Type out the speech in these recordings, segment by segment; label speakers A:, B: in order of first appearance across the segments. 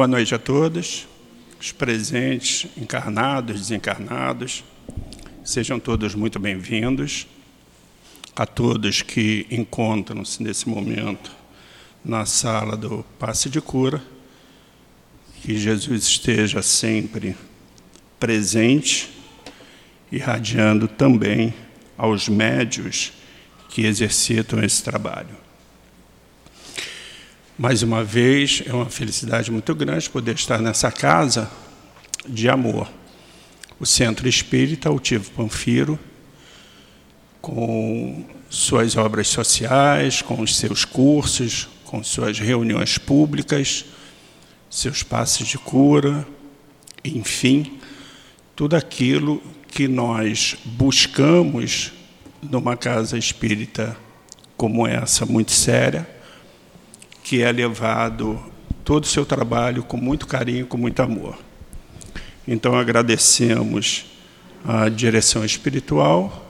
A: Boa noite a todos, os presentes, encarnados, desencarnados. Sejam todos muito bem-vindos. A todos que encontram-se nesse momento na sala do passe de cura. Que Jesus esteja sempre presente, irradiando também aos médios que exercitam esse trabalho. Mais uma vez, é uma felicidade muito grande poder estar nessa casa de amor. O Centro Espírita Altivo Panfiro, com suas obras sociais, com os seus cursos, com suas reuniões públicas, seus passes de cura, enfim, tudo aquilo que nós buscamos numa casa espírita como essa, muito séria, que é levado todo o seu trabalho com muito carinho, com muito amor. Então agradecemos a direção espiritual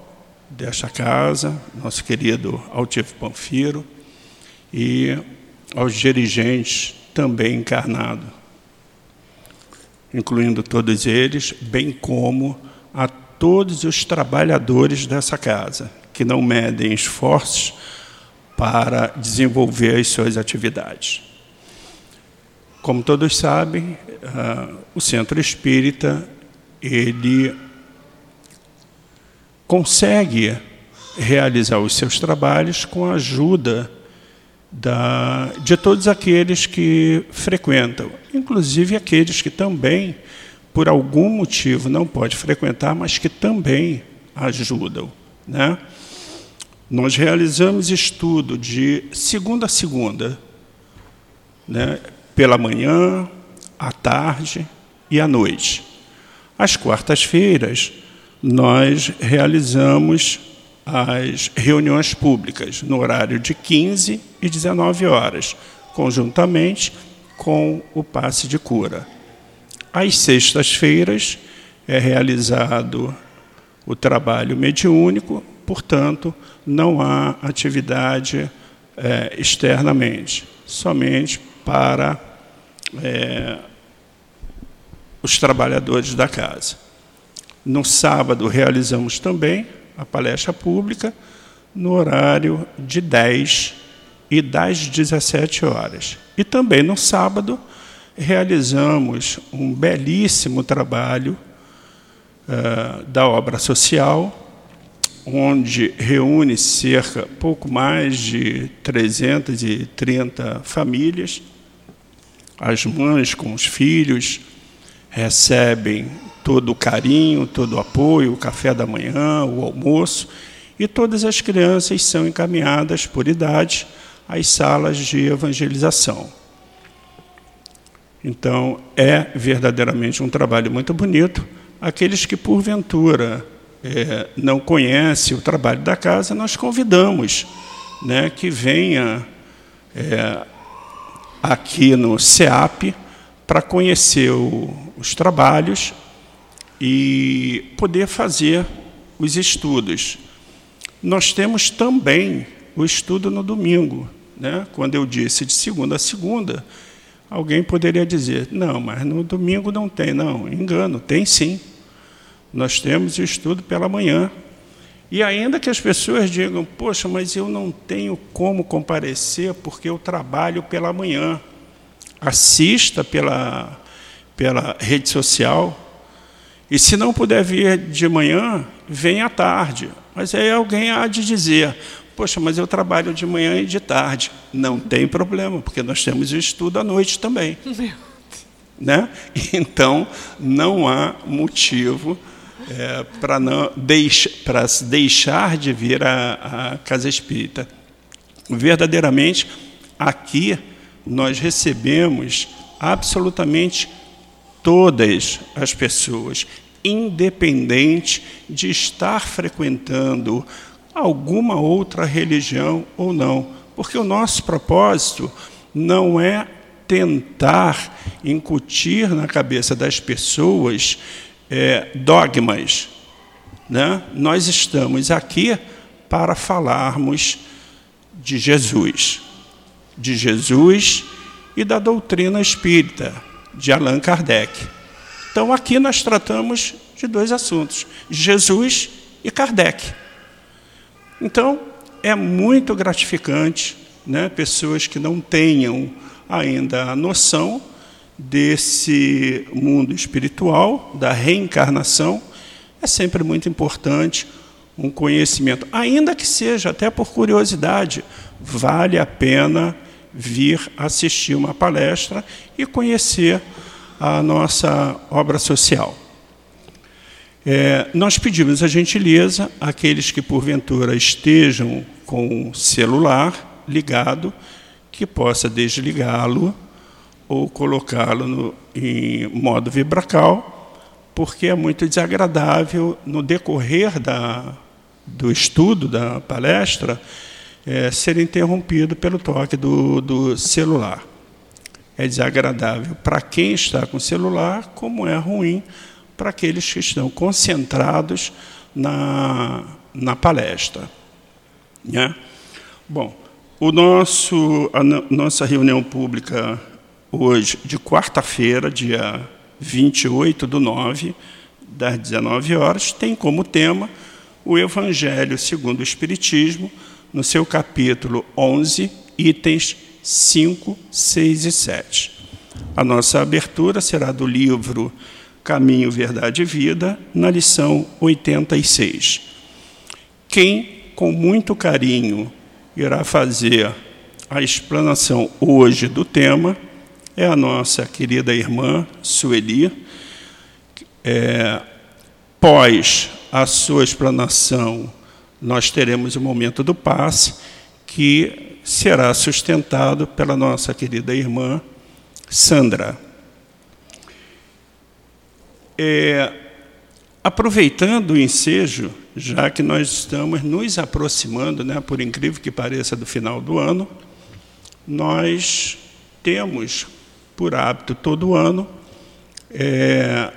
A: desta casa, nosso querido Altivo Panfiro, e aos dirigentes também encarnados, incluindo todos eles, bem como a todos os trabalhadores dessa casa, que não medem esforços para desenvolver as suas atividades. Como todos sabem, uh, o Centro Espírita ele consegue realizar os seus trabalhos com a ajuda da, de todos aqueles que frequentam, inclusive aqueles que também, por algum motivo, não podem frequentar, mas que também ajudam. Né? Nós realizamos estudo de segunda a segunda, né, pela manhã, à tarde e à noite. Às quartas-feiras, nós realizamos as reuniões públicas no horário de 15 e 19 horas, conjuntamente com o passe de cura. Às sextas-feiras é realizado o trabalho mediúnico, portanto, não há atividade é, externamente, somente para é, os trabalhadores da casa. No sábado, realizamos também a palestra pública no horário de 10 e das 17 horas. E também no sábado, realizamos um belíssimo trabalho uh, da obra social onde reúne cerca, pouco mais de 330 famílias. As mães com os filhos recebem todo o carinho, todo o apoio, o café da manhã, o almoço, e todas as crianças são encaminhadas por idade às salas de evangelização. Então, é verdadeiramente um trabalho muito bonito. Aqueles que, porventura, é, não conhece o trabalho da casa, nós convidamos né, que venha é, aqui no CEAP para conhecer o, os trabalhos e poder fazer os estudos. Nós temos também o estudo no domingo. Né? Quando eu disse de segunda a segunda, alguém poderia dizer, não, mas no domingo não tem. Não, engano, tem sim. Nós temos estudo pela manhã. E ainda que as pessoas digam, poxa, mas eu não tenho como comparecer porque eu trabalho pela manhã. Assista pela, pela rede social. E se não puder vir de manhã, venha à tarde. Mas aí alguém há de dizer, poxa, mas eu trabalho de manhã e de tarde. Não tem problema, porque nós temos estudo à noite também. Né? Então, não há motivo é, para deix, deixar de vir à, à casa espírita. Verdadeiramente, aqui nós recebemos absolutamente todas as pessoas, independente de estar frequentando alguma outra religião ou não, porque o nosso propósito não é tentar incutir na cabeça das pessoas é, dogmas. Né? Nós estamos aqui para falarmos de Jesus, de Jesus e da doutrina espírita, de Allan Kardec. Então, aqui nós tratamos de dois assuntos: Jesus e Kardec. Então, é muito gratificante, né, pessoas que não tenham ainda a noção desse mundo espiritual, da reencarnação, é sempre muito importante um conhecimento, ainda que seja até por curiosidade, vale a pena vir assistir uma palestra e conhecer a nossa obra social. É, nós pedimos a gentileza àqueles que porventura estejam com o celular ligado, que possa desligá-lo ou colocá-lo em modo vibracal, porque é muito desagradável no decorrer da, do estudo da palestra é, ser interrompido pelo toque do, do celular. É desagradável para quem está com celular, como é ruim para aqueles que estão concentrados na, na palestra. Né? Bom, o nosso, a nossa reunião pública hoje, de quarta-feira, dia 28 do 9, das 19 horas, tem como tema o Evangelho segundo o Espiritismo, no seu capítulo 11, itens 5, 6 e 7. A nossa abertura será do livro Caminho, Verdade e Vida, na lição 86. Quem, com muito carinho, irá fazer a explanação hoje do tema é a nossa querida irmã Sueli. É, pós a sua explanação, nós teremos o momento do passe, que será sustentado pela nossa querida irmã Sandra. É, aproveitando o ensejo, já que nós estamos nos aproximando, né, por incrível que pareça, do final do ano, nós temos por hábito todo ano é,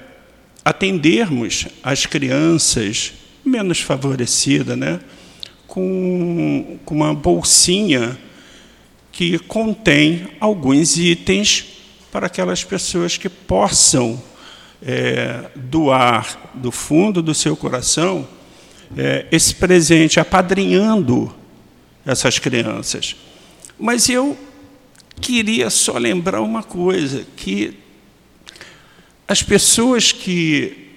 A: atendermos as crianças menos favorecidas, né? com, com uma bolsinha que contém alguns itens para aquelas pessoas que possam é, doar do fundo do seu coração é, esse presente, apadrinhando essas crianças. Mas eu queria só lembrar uma coisa, que as pessoas que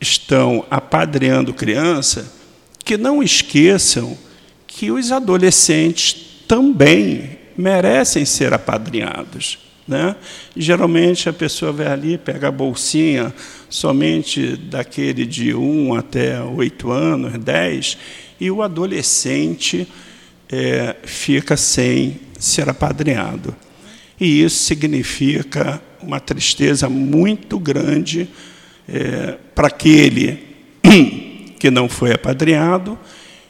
A: estão apadreando criança, que não esqueçam que os adolescentes também merecem ser apadrinhados. Né? Geralmente a pessoa vai ali, pega a bolsinha somente daquele de 1 até 8 anos, 10, e o adolescente é, fica sem ser apadrinhado. E isso significa uma tristeza muito grande é, para aquele que não foi apadrinhado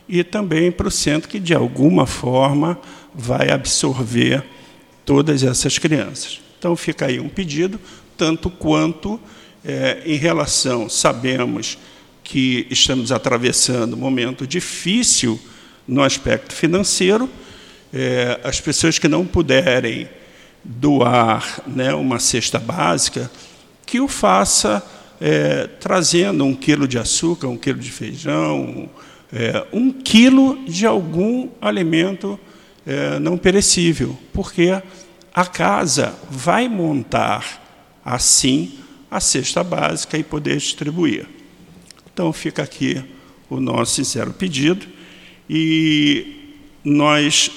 A: e também para o centro que, de alguma forma, vai absorver todas essas crianças. Então, fica aí um pedido, tanto quanto é, em relação, sabemos que estamos atravessando um momento difícil no aspecto financeiro, é, as pessoas que não puderem doar né, uma cesta básica, que o faça é, trazendo um quilo de açúcar, um quilo de feijão, é, um quilo de algum alimento é, não perecível, porque a casa vai montar assim a cesta básica e poder distribuir. Então fica aqui o nosso sincero pedido e nós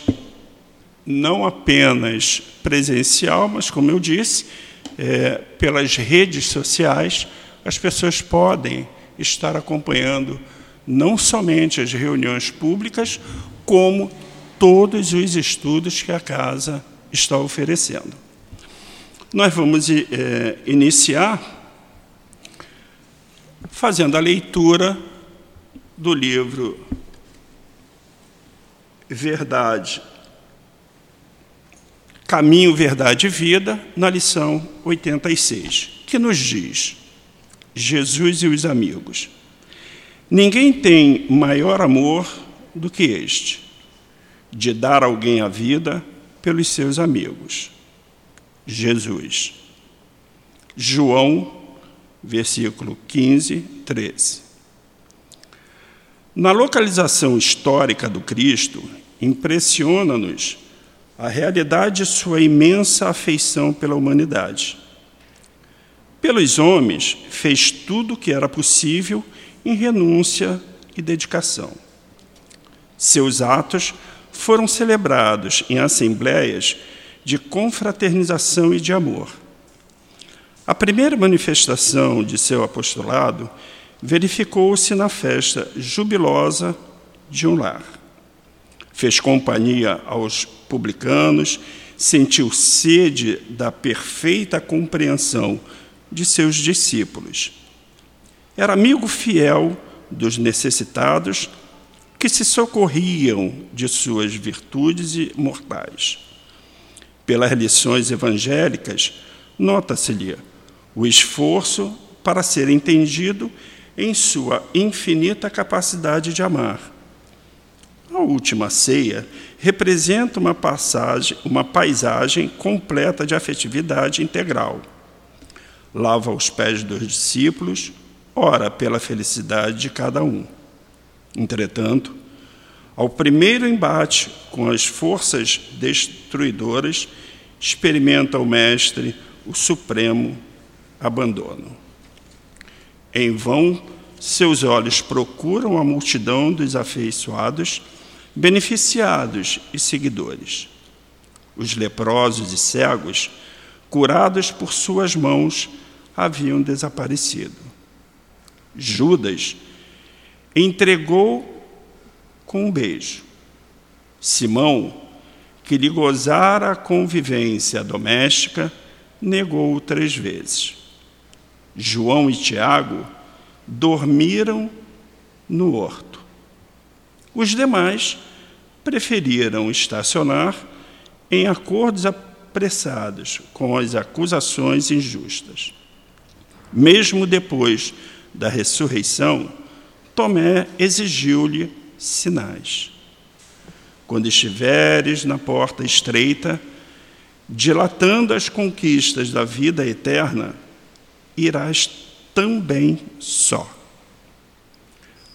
A: não apenas presencial, mas como eu disse, é, pelas redes sociais as pessoas podem estar acompanhando não somente as reuniões públicas, como todos os estudos que a casa está oferecendo. Nós vamos é, iniciar fazendo a leitura do livro Verdade, Caminho, Verdade e Vida, na lição 86, que nos diz: Jesus e os amigos. Ninguém tem maior amor do que este, de dar alguém a vida pelos seus amigos. Jesus. João, versículo 15, 13. Na localização histórica do Cristo, impressiona-nos a realidade de sua imensa afeição pela humanidade. Pelos homens, fez tudo o que era possível em renúncia e dedicação. Seus atos foram celebrados em assembleias de confraternização e de amor. A primeira manifestação de seu apostolado verificou-se na festa jubilosa de um lar. Fez companhia aos publicanos, sentiu sede da perfeita compreensão de seus discípulos. Era amigo fiel dos necessitados que se socorriam de suas virtudes mortais. Pelas lições evangélicas, nota-se-lhe o esforço para ser entendido em sua infinita capacidade de amar. A última ceia representa uma passagem, uma paisagem completa de afetividade integral. Lava os pés dos discípulos, ora pela felicidade de cada um. Entretanto, ao primeiro embate com as forças destruidoras, experimenta o Mestre o supremo abandono. Em vão, seus olhos procuram a multidão dos afeiçoados, beneficiados e seguidores. Os leprosos e cegos, curados por suas mãos, haviam desaparecido. Judas entregou com um beijo. Simão, que lhe gozara a convivência doméstica, negou três vezes. João e Tiago dormiram no horto. Os demais preferiram estacionar em acordos apressados com as acusações injustas. Mesmo depois da ressurreição, Tomé exigiu-lhe sinais. Quando estiveres na porta estreita, dilatando as conquistas da vida eterna, irás também só.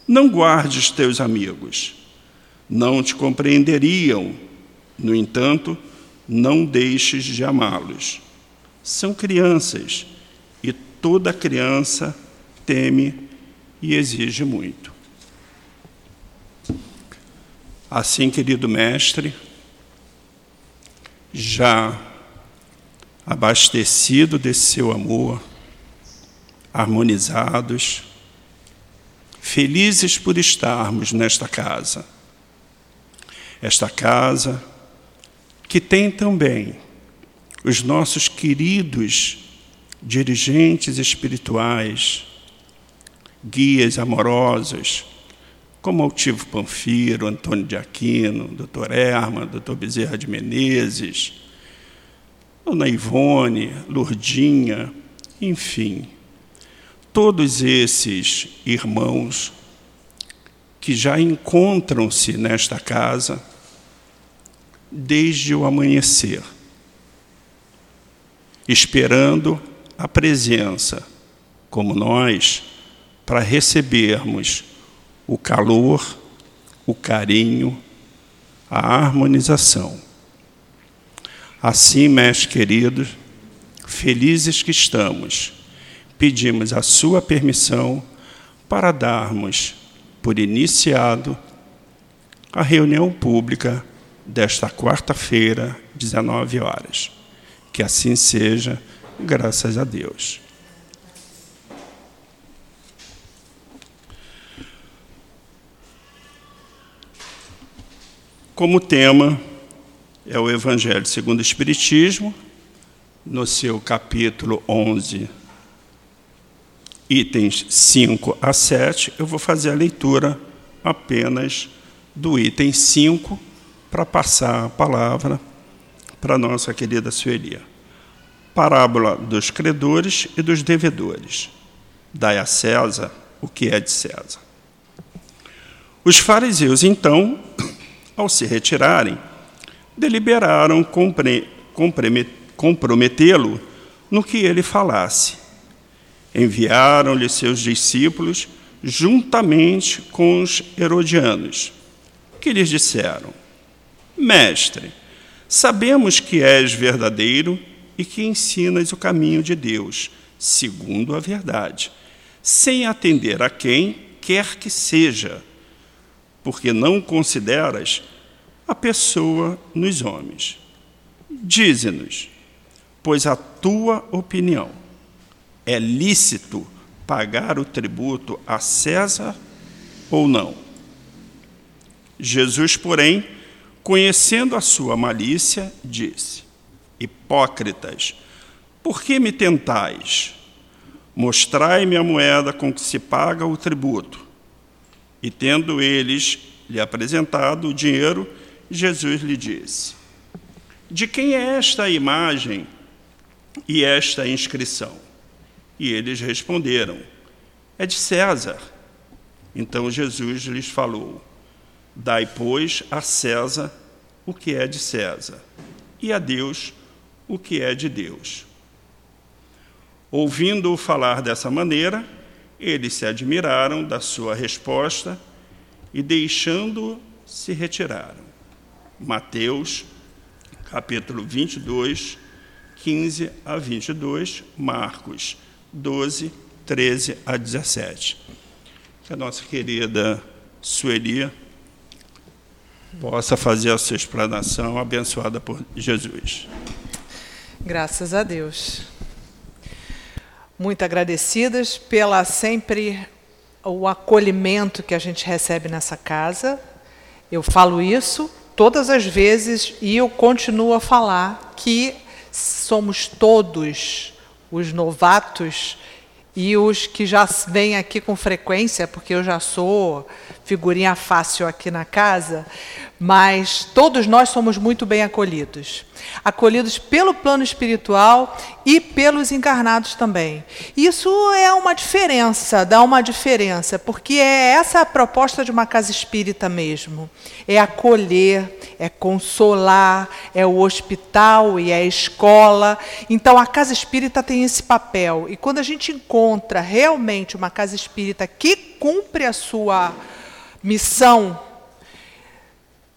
A: Não guardes teus amigos, não te compreenderiam, no entanto, não deixes de amá-los. São crianças e toda criança teme e exige muito. Assim, querido mestre, já abastecido desse seu amor, harmonizados, felizes por estarmos nesta casa. Esta casa que tem também os nossos queridos dirigentes espirituais, guias amorosos, como Altivo Panfiro, Antônio de Aquino, Dr. Erma, Dr. Bezerra de Menezes, Dona Ivone, Lourdinha, enfim, todos esses irmãos que já encontram-se nesta casa desde o amanhecer, esperando a presença, como nós, para recebermos o calor, o carinho, a harmonização. Assim, meus queridos, felizes que estamos, pedimos a sua permissão para darmos por iniciado a reunião pública desta quarta-feira, 19 horas. Que assim seja, graças a Deus. Como tema é o Evangelho segundo o Espiritismo, no seu capítulo 11, itens 5 a 7, eu vou fazer a leitura apenas do item 5 para passar a palavra para nossa querida Sueli. Parábola dos credores e dos devedores. Dai a César o que é de César. Os fariseus, então, ao se retirarem, deliberaram comprometê-lo no que ele falasse. Enviaram-lhe seus discípulos juntamente com os herodianos, que lhes disseram: Mestre, sabemos que és verdadeiro e que ensinas o caminho de Deus, segundo a verdade, sem atender a quem quer que seja, porque não consideras a pessoa nos homens. Dize-nos, pois a tua opinião é lícito pagar o tributo a César ou não? Jesus, porém, conhecendo a sua malícia, disse: Hipócritas, por que me tentais? Mostrai-me a moeda com que se paga o tributo. E tendo eles lhe apresentado o dinheiro, Jesus lhe disse: De quem é esta imagem e esta inscrição? E eles responderam: É de César. Então Jesus lhes falou: Dai, pois, a César o que é de César, e a Deus o que é de Deus. Ouvindo-o falar dessa maneira, eles se admiraram da sua resposta e, deixando-o, se retiraram. Mateus, capítulo 22, 15 a 22, Marcos 12, 13 a 17. Que a nossa querida Sueli possa fazer a sua explanação abençoada por Jesus.
B: Graças a Deus. Muito agradecidas pela sempre o acolhimento que a gente recebe nessa casa. Eu falo isso todas as vezes e eu continuo a falar que somos todos os novatos e os que já vêm aqui com frequência, porque eu já sou figurinha fácil aqui na casa, mas todos nós somos muito bem acolhidos. Acolhidos pelo plano espiritual e pelos encarnados também. Isso é uma diferença, dá uma diferença, porque é essa a proposta de uma casa espírita mesmo. É acolher, é consolar, é o hospital e é a escola. Então a casa espírita tem esse papel. E quando a gente encontra realmente uma casa espírita que cumpre a sua missão,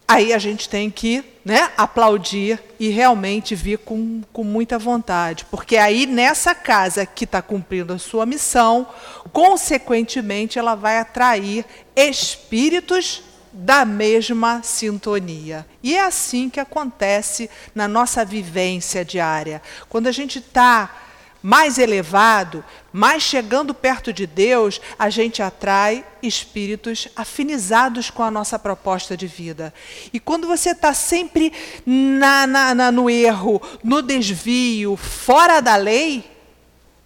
B: aí a gente tem que né, aplaudir e realmente vir com, com muita vontade. Porque aí, nessa casa que está cumprindo a sua missão, consequentemente, ela vai atrair espíritos da mesma sintonia. E é assim que acontece na nossa vivência diária. Quando a gente está mais elevado, mais chegando perto de Deus, a gente atrai espíritos afinizados com a nossa proposta de vida. E quando você está sempre na, na, na, no erro, no desvio, fora da lei,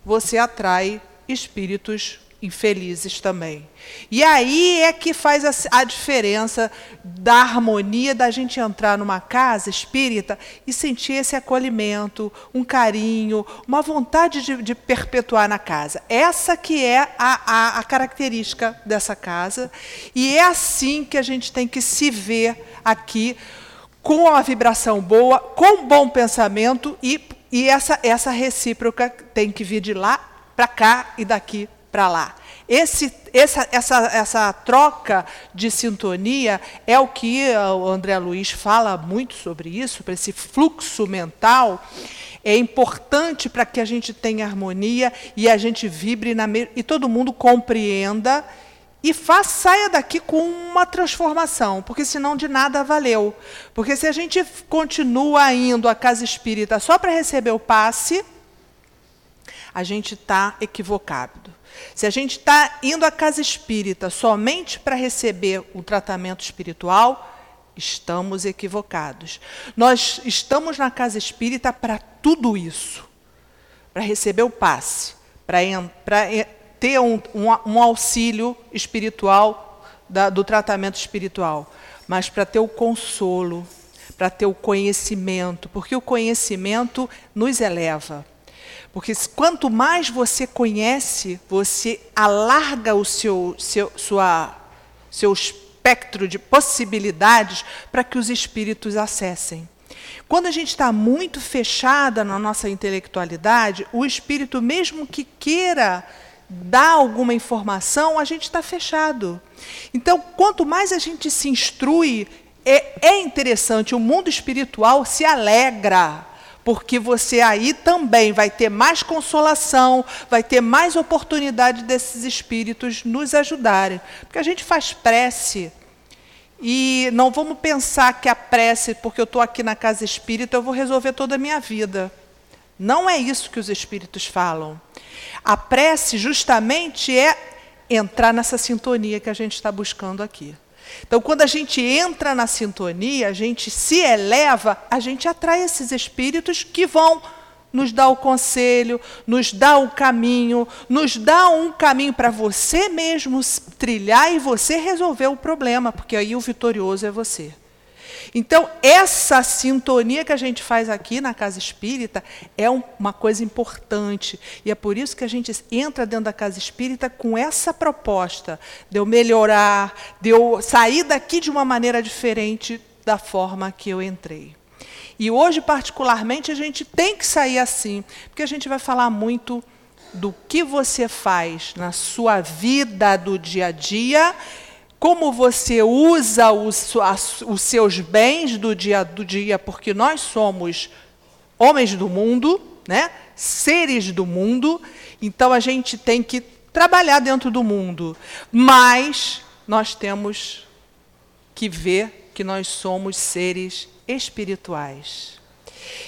B: você atrai espíritos infelizes também. E aí é que faz a, a, diferença da harmonia da gente entrar numa casa espírita e sentir esse acolhimento, um carinho, uma vontade de, de perpetuar na casa. Essa que é a, a, a característica dessa casa e é assim que a gente tem que se ver aqui com uma vibração boa, com bom pensamento e, e essa, essa recíproca tem que vir de lá para cá e daqui para lá. Esse, essa, essa, essa troca de sintonia é o que o André Luiz fala muito sobre isso, para esse fluxo mental. É importante para que a gente tenha harmonia e a gente vibre na e todo mundo compreenda e faça, saia daqui com uma transformação, porque senão de nada valeu. Porque se a gente continua indo à casa espírita só para receber o passe, a gente está equivocado. Se a gente está indo à casa espírita somente para receber o tratamento espiritual, estamos equivocados. Nós estamos na casa espírita para tudo isso para receber o passe, para ter um, um, um, auxílio espiritual da, do tratamento espiritual, mas para ter o consolo, para ter o conhecimento, porque o conhecimento nos eleva. Porque quanto mais você conhece, você alarga o seu, seu, sua, seu espectro de possibilidades para que os espíritos acessem. Quando a gente está muito fechada na nossa intelectualidade, o espírito, mesmo que queira dar alguma informação, a gente está fechado. Então, quanto mais a gente se instrui, é, é interessante, o mundo espiritual se alegra porque você aí também vai ter mais consolação, vai ter mais oportunidade desses espíritos nos ajudarem. Porque a gente faz prece e não vamos pensar que a prece, porque eu estou aqui na casa espírita, eu vou resolver toda a minha vida. Não é isso que os espíritos falam. A prece, justamente, é entrar nessa sintonia que a gente está buscando aqui. Então, quando a gente entra na sintonia, a gente se eleva, a gente atrai esses espíritos que vão nos dar o conselho, nos dar o caminho, nos dar um caminho para você mesmo trilhar e você resolver o problema, porque aí o vitorioso é você. Então, essa sintonia que a gente faz aqui na casa espírita é uma coisa importante. E é por isso que a gente entra dentro da casa espírita com essa proposta de eu melhorar, de eu sair daqui de uma maneira diferente da forma que eu entrei. E hoje, particularmente, a gente tem que sair assim, porque a gente vai falar muito do que você faz na sua vida do dia a dia como você usa os, os seus bens do dia do dia, porque nós somos homens do mundo, né? seres do mundo, então a gente tem que trabalhar dentro do mundo, mas nós temos que ver que nós somos seres espirituais.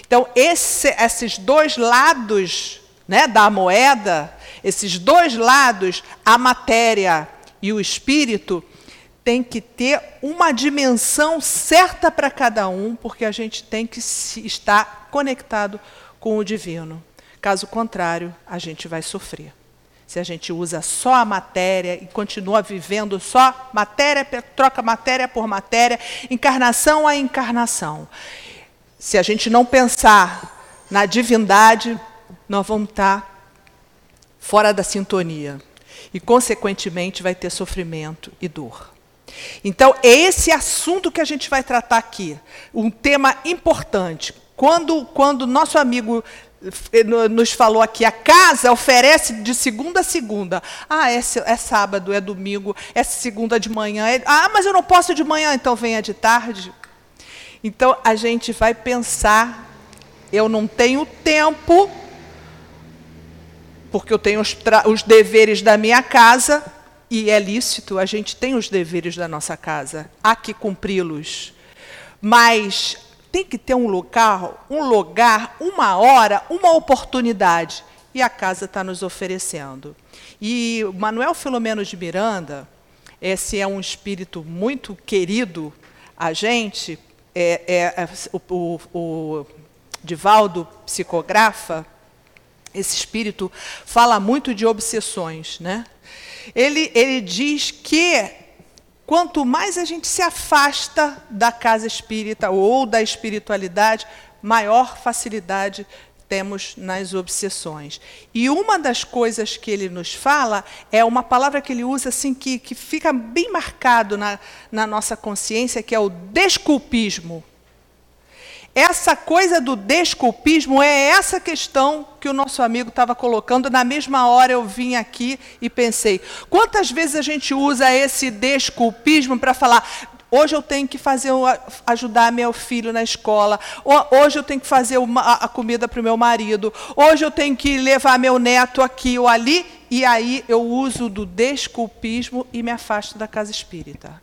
B: Então, esse, esses dois lados né, da moeda, esses dois lados, a matéria e o espírito, tem que ter uma dimensão certa para cada um, porque a gente tem que estar conectado com o divino. Caso contrário, a gente vai sofrer. Se a gente usa só a matéria e continua vivendo só matéria, troca matéria por matéria, encarnação a encarnação. Se a gente não pensar na divindade, nós vamos estar fora da sintonia. E, consequentemente, vai ter sofrimento e dor. Então, é esse assunto que a gente vai tratar aqui, um tema importante. Quando, quando nosso amigo eh, nos falou aqui, a casa oferece de segunda a segunda. Ah, é, é sábado, é domingo, é segunda de manhã. É, ah, mas eu não posso de manhã, então venha de tarde. Então, a gente vai pensar, eu não tenho tempo, porque eu tenho os, os deveres da minha casa, e é lícito, a gente tem os deveres da nossa casa, há que cumpri-los. Mas tem que ter um lugar, um lugar, uma hora, uma oportunidade. E a casa está nos oferecendo. E Manuel Filomeno de Miranda, esse é um espírito muito querido a gente, é, é, é o, o, o Divaldo psicografa, esse espírito fala muito de obsessões, né? ele, ele diz que quanto mais a gente se afasta da casa espírita ou da espiritualidade, maior facilidade temos nas obsessões. E uma das coisas que ele nos fala é uma palavra que ele usa assim que, que fica bem marcado na, na nossa consciência, que é o desculpismo. Essa coisa do desculpismo é essa questão que o nosso amigo estava colocando. Na mesma hora eu vim aqui e pensei: quantas vezes a gente usa esse desculpismo para falar, Hoje eu tenho que fazer ajudar meu filho na escola. Hoje eu tenho que fazer uma, a comida para o meu marido. Hoje eu tenho que levar meu neto aqui ou ali. E aí eu uso do desculpismo e me afasto da casa espírita.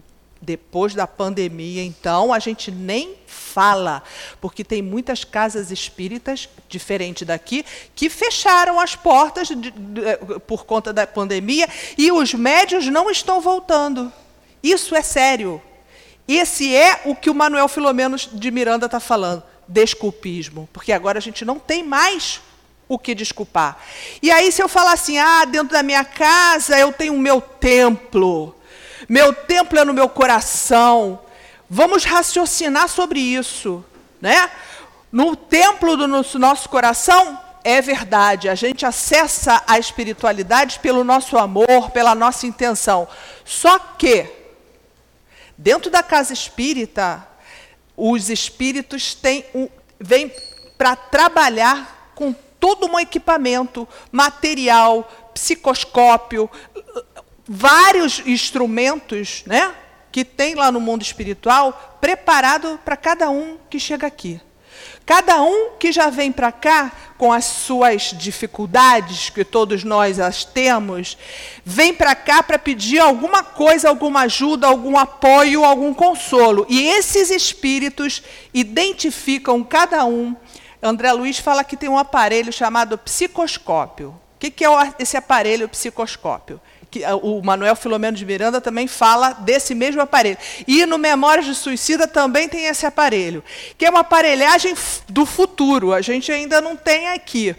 B: Depois da pandemia, então, a gente nem fala, porque tem muitas casas espíritas, diferente daqui, que fecharam as portas de, de, por conta da pandemia e os médios não estão voltando. Isso é sério. Esse é o que o Manuel Filomeno de Miranda está falando, desculpismo, porque agora a gente não tem mais o que desculpar. E aí, se eu falar assim, ah, dentro da minha casa eu tenho o meu templo, meu templo é no meu coração. Vamos raciocinar sobre isso, né? No templo do nosso, nosso coração é verdade, a gente acessa a espiritualidade pelo nosso amor, pela nossa intenção. Só que dentro da casa espírita os espíritos têm um, vêm para trabalhar com todo um equipamento, material, psicoscópio, vários instrumentos, né, que tem lá no mundo espiritual preparado para cada um que chega aqui. Cada um que já vem para cá com as suas dificuldades, que todos nós as temos, vem para cá para pedir alguma coisa, alguma ajuda, algum apoio, algum consolo. E esses espíritos identificam cada um. André Luiz fala que tem um aparelho chamado psicoscópio. O que é esse aparelho psicoscópio? Que o Manuel Filomeno de Miranda também fala desse mesmo aparelho. E no Memórias de Suicida também tem esse aparelho, que é uma aparelhagem do futuro, a gente ainda não tem aqui.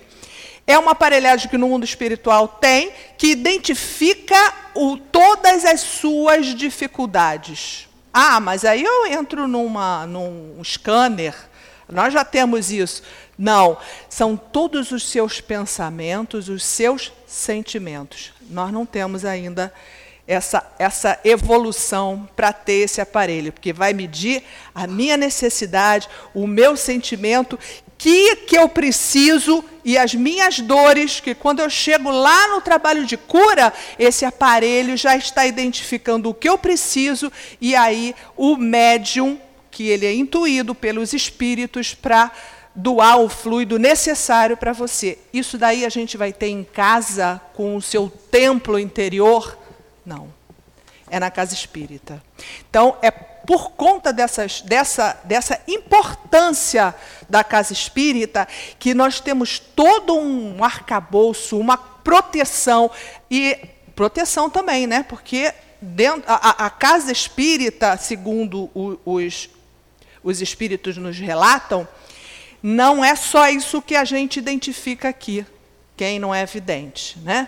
B: É uma aparelhagem que no mundo espiritual tem, que identifica o, todas as suas dificuldades. Ah, mas aí eu entro numa, num scanner, nós já temos isso. Não, são todos os seus pensamentos, os seus sentimentos. Nós não temos ainda essa, essa evolução para ter esse aparelho, porque vai medir a minha necessidade, o meu sentimento, que que eu preciso e as minhas dores, que quando eu chego lá no trabalho de cura, esse aparelho já está identificando o que eu preciso e aí o médium, que ele é intuído pelos espíritos para doar o fluido necessário para você. Isso daí a gente vai ter em casa, com o seu templo interior? Não. É na casa espírita. Então, é por conta dessas, dessa, dessa importância da casa espírita que nós temos todo um arcabouço, uma proteção. E proteção também, né? Porque dentro, a, a casa espírita, segundo os, os espíritos nos relatam, não é só isso que a gente identifica aqui, quem não é evidente. Né?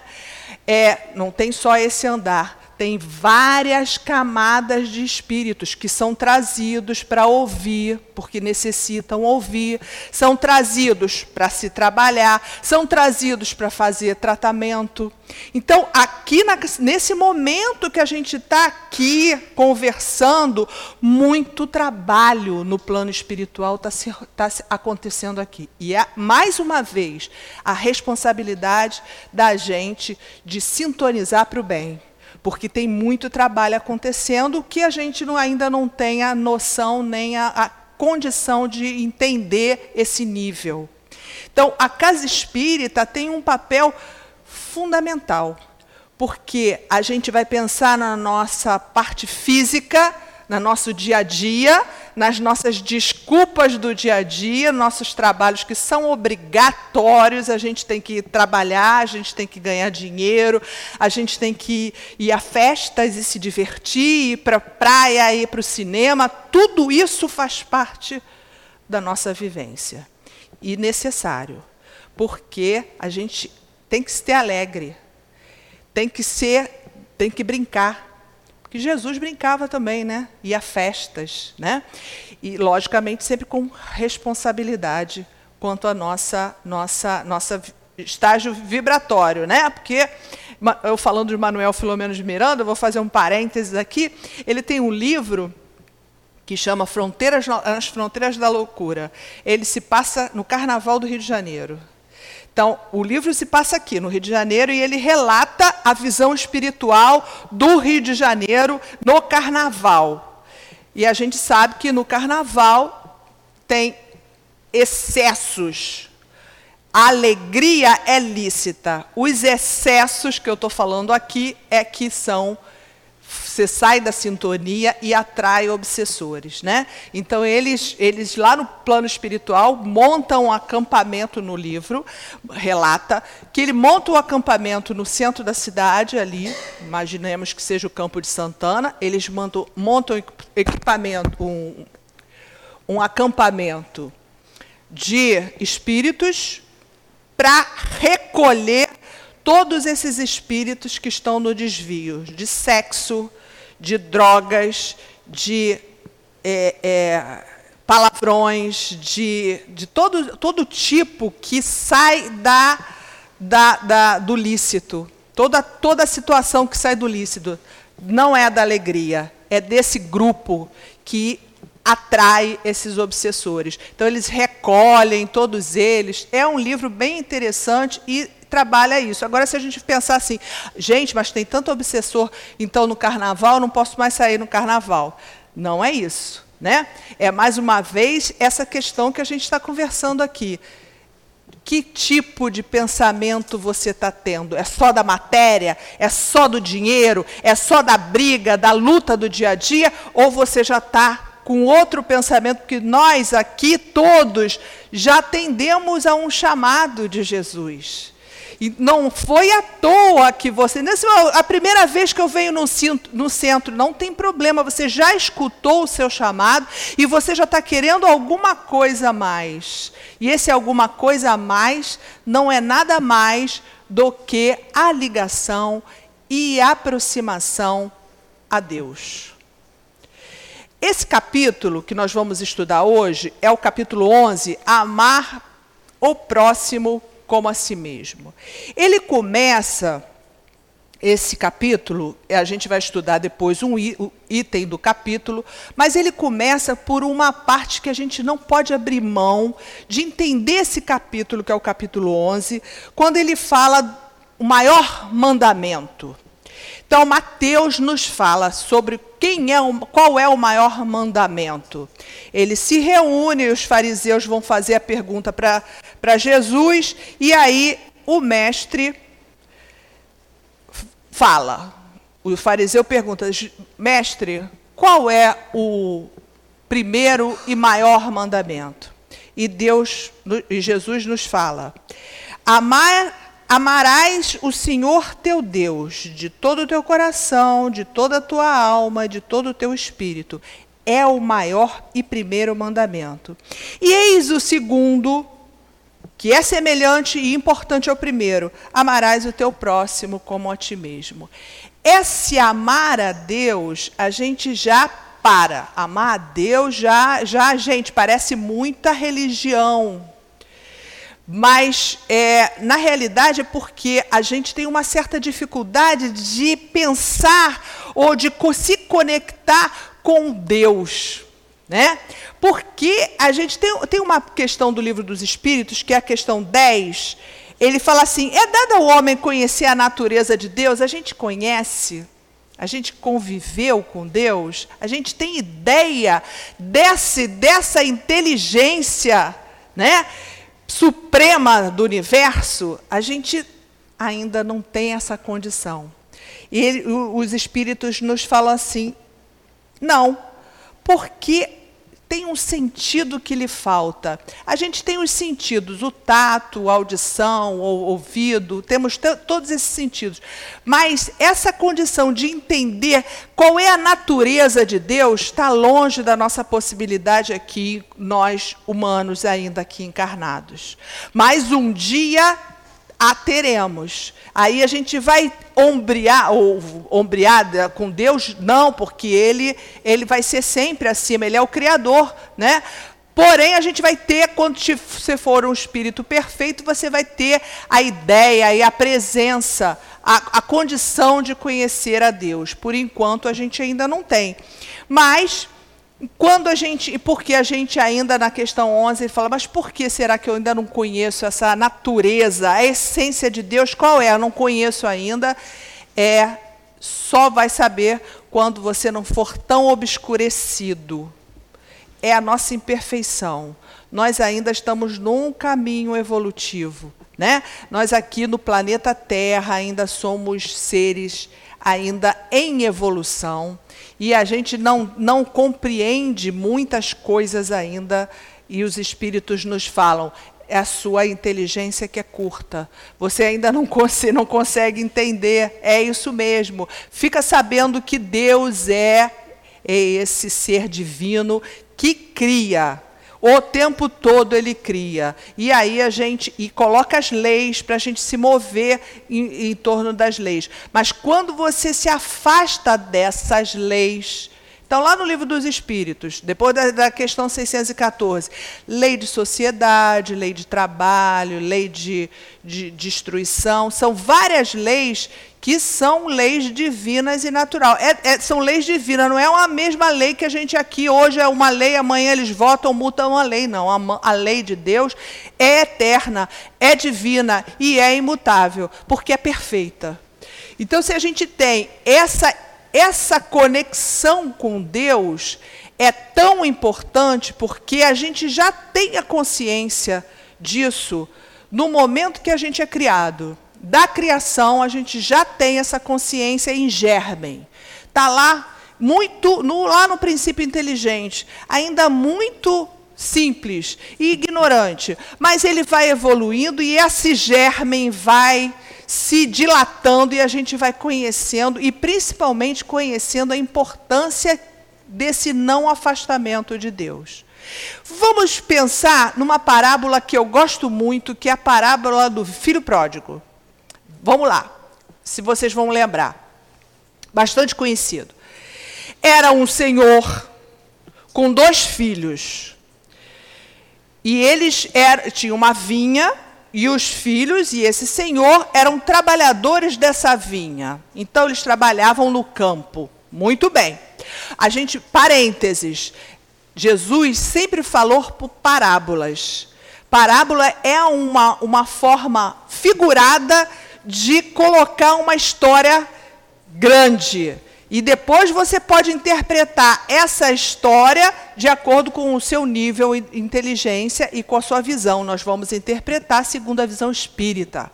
B: É, não tem só esse andar tem várias camadas de espíritos que são trazidos para ouvir, porque necessitam ouvir, são trazidos para se trabalhar, são trazidos para fazer tratamento. Então, aqui na, nesse momento que a gente está aqui conversando, muito trabalho no plano espiritual está tá acontecendo aqui. E é, mais uma vez, a responsabilidade da gente de sintonizar para o bem porque tem muito trabalho acontecendo que a gente não, ainda não tem a noção nem a, a condição de entender esse nível. Então, a casa espírita tem um papel fundamental, porque a gente vai pensar na nossa parte física, no nosso dia a dia, nas nossas desculpas do dia a dia, nossos trabalhos que são obrigatórios, a gente tem que trabalhar, a gente tem que ganhar dinheiro, a gente tem que ir a festas e se divertir, ir para a praia, ir para o cinema, tudo isso faz parte da nossa vivência. E necessário, porque a gente tem que ser alegre, tem que ser, tem que brincar, que Jesus brincava também, né? Ia festas, né? E logicamente sempre com responsabilidade quanto à nossa nossa nossa estágio vibratório, né? Porque eu falando de Manuel Filomeno de Miranda, vou fazer um parênteses aqui. Ele tem um livro que chama Fronteiras as Fronteiras da Loucura. Ele se passa no Carnaval do Rio de Janeiro. Então, o livro se passa aqui, no Rio de Janeiro, e ele relata a visão espiritual do Rio de Janeiro no carnaval. E a gente sabe que no carnaval tem excessos. A alegria é lícita. Os excessos que eu estou falando aqui é que são você sai da sintonia e atrai obsessores, né? Então eles, eles lá no plano espiritual montam um acampamento no livro, relata que ele monta um acampamento no centro da cidade ali, imaginemos que seja o Campo de Santana, eles montam, montam equipamento, um, um acampamento de espíritos para recolher todos esses espíritos que estão no desvio de sexo, de drogas, de é, é, palavrões, de, de todo, todo tipo que sai da, da, da, do lícito. Toda, toda situação que sai do lícito não é da alegria, é desse grupo que atrai esses obsessores. Então, eles recolhem todos eles. É um livro bem interessante e trabalha isso. Agora, se a gente pensar assim, gente, mas tem tanto obsessor, então no carnaval, não posso mais sair no carnaval. Não é isso. Né? É mais uma vez essa questão que a gente está conversando aqui. Que tipo de pensamento você está tendo? É só da matéria? É só do dinheiro? É só da briga, da luta do dia a dia? Ou você já está com outro pensamento, porque nós aqui todos já atendemos a um chamado de Jesus. E não foi à toa que você. Nesse, a primeira vez que eu venho no, no centro, não tem problema, você já escutou o seu chamado e você já está querendo alguma coisa a mais. E esse alguma coisa a mais não é nada mais do que a ligação e aproximação a Deus. Esse capítulo que nós vamos estudar hoje é o capítulo 11, Amar o próximo como a si mesmo. Ele começa esse capítulo, a gente vai estudar depois um item do capítulo, mas ele começa por uma parte que a gente não pode abrir mão de entender esse capítulo, que é o capítulo 11, quando ele fala o maior mandamento. Então, Mateus nos fala sobre quem é o, qual é o maior mandamento. Ele se reúne, os fariseus vão fazer a pergunta para Jesus, e aí o mestre fala. O fariseu pergunta: Mestre, qual é o primeiro e maior mandamento? E Deus, e Jesus nos fala: Amar Amarás o Senhor teu Deus de todo o teu coração, de toda a tua alma, de todo o teu espírito. É o maior e primeiro mandamento. E eis o segundo, que é semelhante e importante ao primeiro: amarás o teu próximo como a ti mesmo. Esse amar a Deus, a gente já para. Amar a Deus já, já gente, parece muita religião, mas, é, na realidade, é porque a gente tem uma certa dificuldade de pensar ou de se conectar com Deus. Né? Porque a gente tem, tem uma questão do livro dos Espíritos, que é a questão 10. Ele fala assim: é dado ao homem conhecer a natureza de Deus? A gente conhece, a gente conviveu com Deus, a gente tem ideia desse, dessa inteligência, né? suprema do universo, a gente ainda não tem essa condição. E ele, os espíritos nos falam assim: não, porque tem um sentido que lhe falta. A gente tem os sentidos, o tato, a audição, o ouvido, temos todos esses sentidos. Mas essa condição de entender qual é a natureza de Deus está longe da nossa possibilidade aqui, nós humanos ainda aqui encarnados. Mas um dia a teremos. Aí a gente vai ombrear, ou ombreada com Deus? Não, porque ele, ele vai ser sempre acima, ele é o Criador. Né? Porém, a gente vai ter, quando você for um espírito perfeito, você vai ter a ideia e a presença, a, a condição de conhecer a Deus. Por enquanto, a gente ainda não tem. Mas quando a gente, porque a gente ainda na questão 11 ele fala, mas por que será que eu ainda não conheço essa natureza, a essência de Deus? Qual é? Eu não conheço ainda. É só vai saber quando você não for tão obscurecido. É a nossa imperfeição. Nós ainda estamos num caminho evolutivo, né? Nós aqui no planeta Terra ainda somos seres ainda em evolução e a gente não, não compreende muitas coisas ainda, e os espíritos nos falam, é a sua inteligência que é curta. Você ainda não, cons não consegue entender. É isso mesmo. Fica sabendo que Deus é, é esse ser divino que cria o tempo todo ele cria. E aí a gente e coloca as leis para a gente se mover em, em torno das leis. Mas quando você se afasta dessas leis, Então, lá no livro dos Espíritos, depois da, da questão 614, lei de sociedade, lei de trabalho, lei de, de destruição, são várias leis que são leis divinas e natural. É, é, são leis divinas, não é uma mesma lei que a gente aqui hoje é uma lei, amanhã eles votam, mutam uma lei. Não, a, a lei de Deus é eterna, é divina e é imutável, porque é perfeita. Então, se a gente tem essa, essa conexão com Deus, é tão importante porque a gente já tem a consciência disso no momento que a gente é criado da criação, a gente já tem essa consciência em germen. Está lá, muito, no, lá no princípio inteligente, ainda muito simples e ignorante, mas ele vai evoluindo e esse germen vai se dilatando e a gente vai conhecendo e principalmente conhecendo a importância desse não afastamento de Deus. Vamos pensar numa parábola que eu gosto muito, que é a parábola do filho pródigo. Vamos lá, se vocês vão lembrar. Bastante conhecido. Era um senhor com dois filhos. E eles era, tinham uma vinha e os filhos e esse senhor eram trabalhadores dessa vinha. Então eles trabalhavam no campo. Muito bem. A gente, parênteses, Jesus sempre falou por parábolas. Parábola é uma, uma forma figurada de colocar uma história grande. E depois você pode interpretar essa história de acordo com o seu nível de inteligência e com a sua visão. Nós vamos interpretar segundo a visão espírita.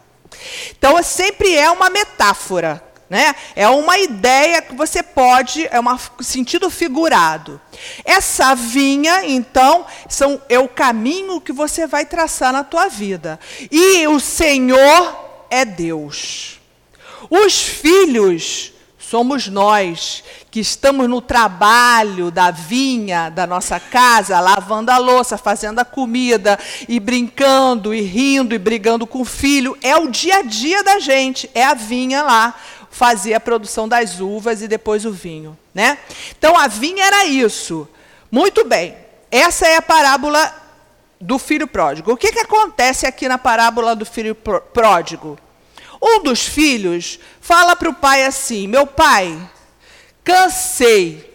B: Então, sempre é uma metáfora. Né? É uma ideia que você pode, é um sentido figurado. Essa vinha, então, são, é o caminho que você vai traçar na tua vida. E o Senhor é Deus. Os filhos somos nós que estamos no trabalho da vinha da nossa casa, lavando a louça, fazendo a comida e brincando e rindo e brigando com o filho. É o dia a dia da gente, é a vinha lá fazer a produção das uvas e depois o vinho, né? Então a vinha era isso. Muito bem. Essa é a parábola do filho pródigo. O que, que acontece aqui na parábola do filho pródigo? Um dos filhos fala para o pai assim: Meu pai, cansei,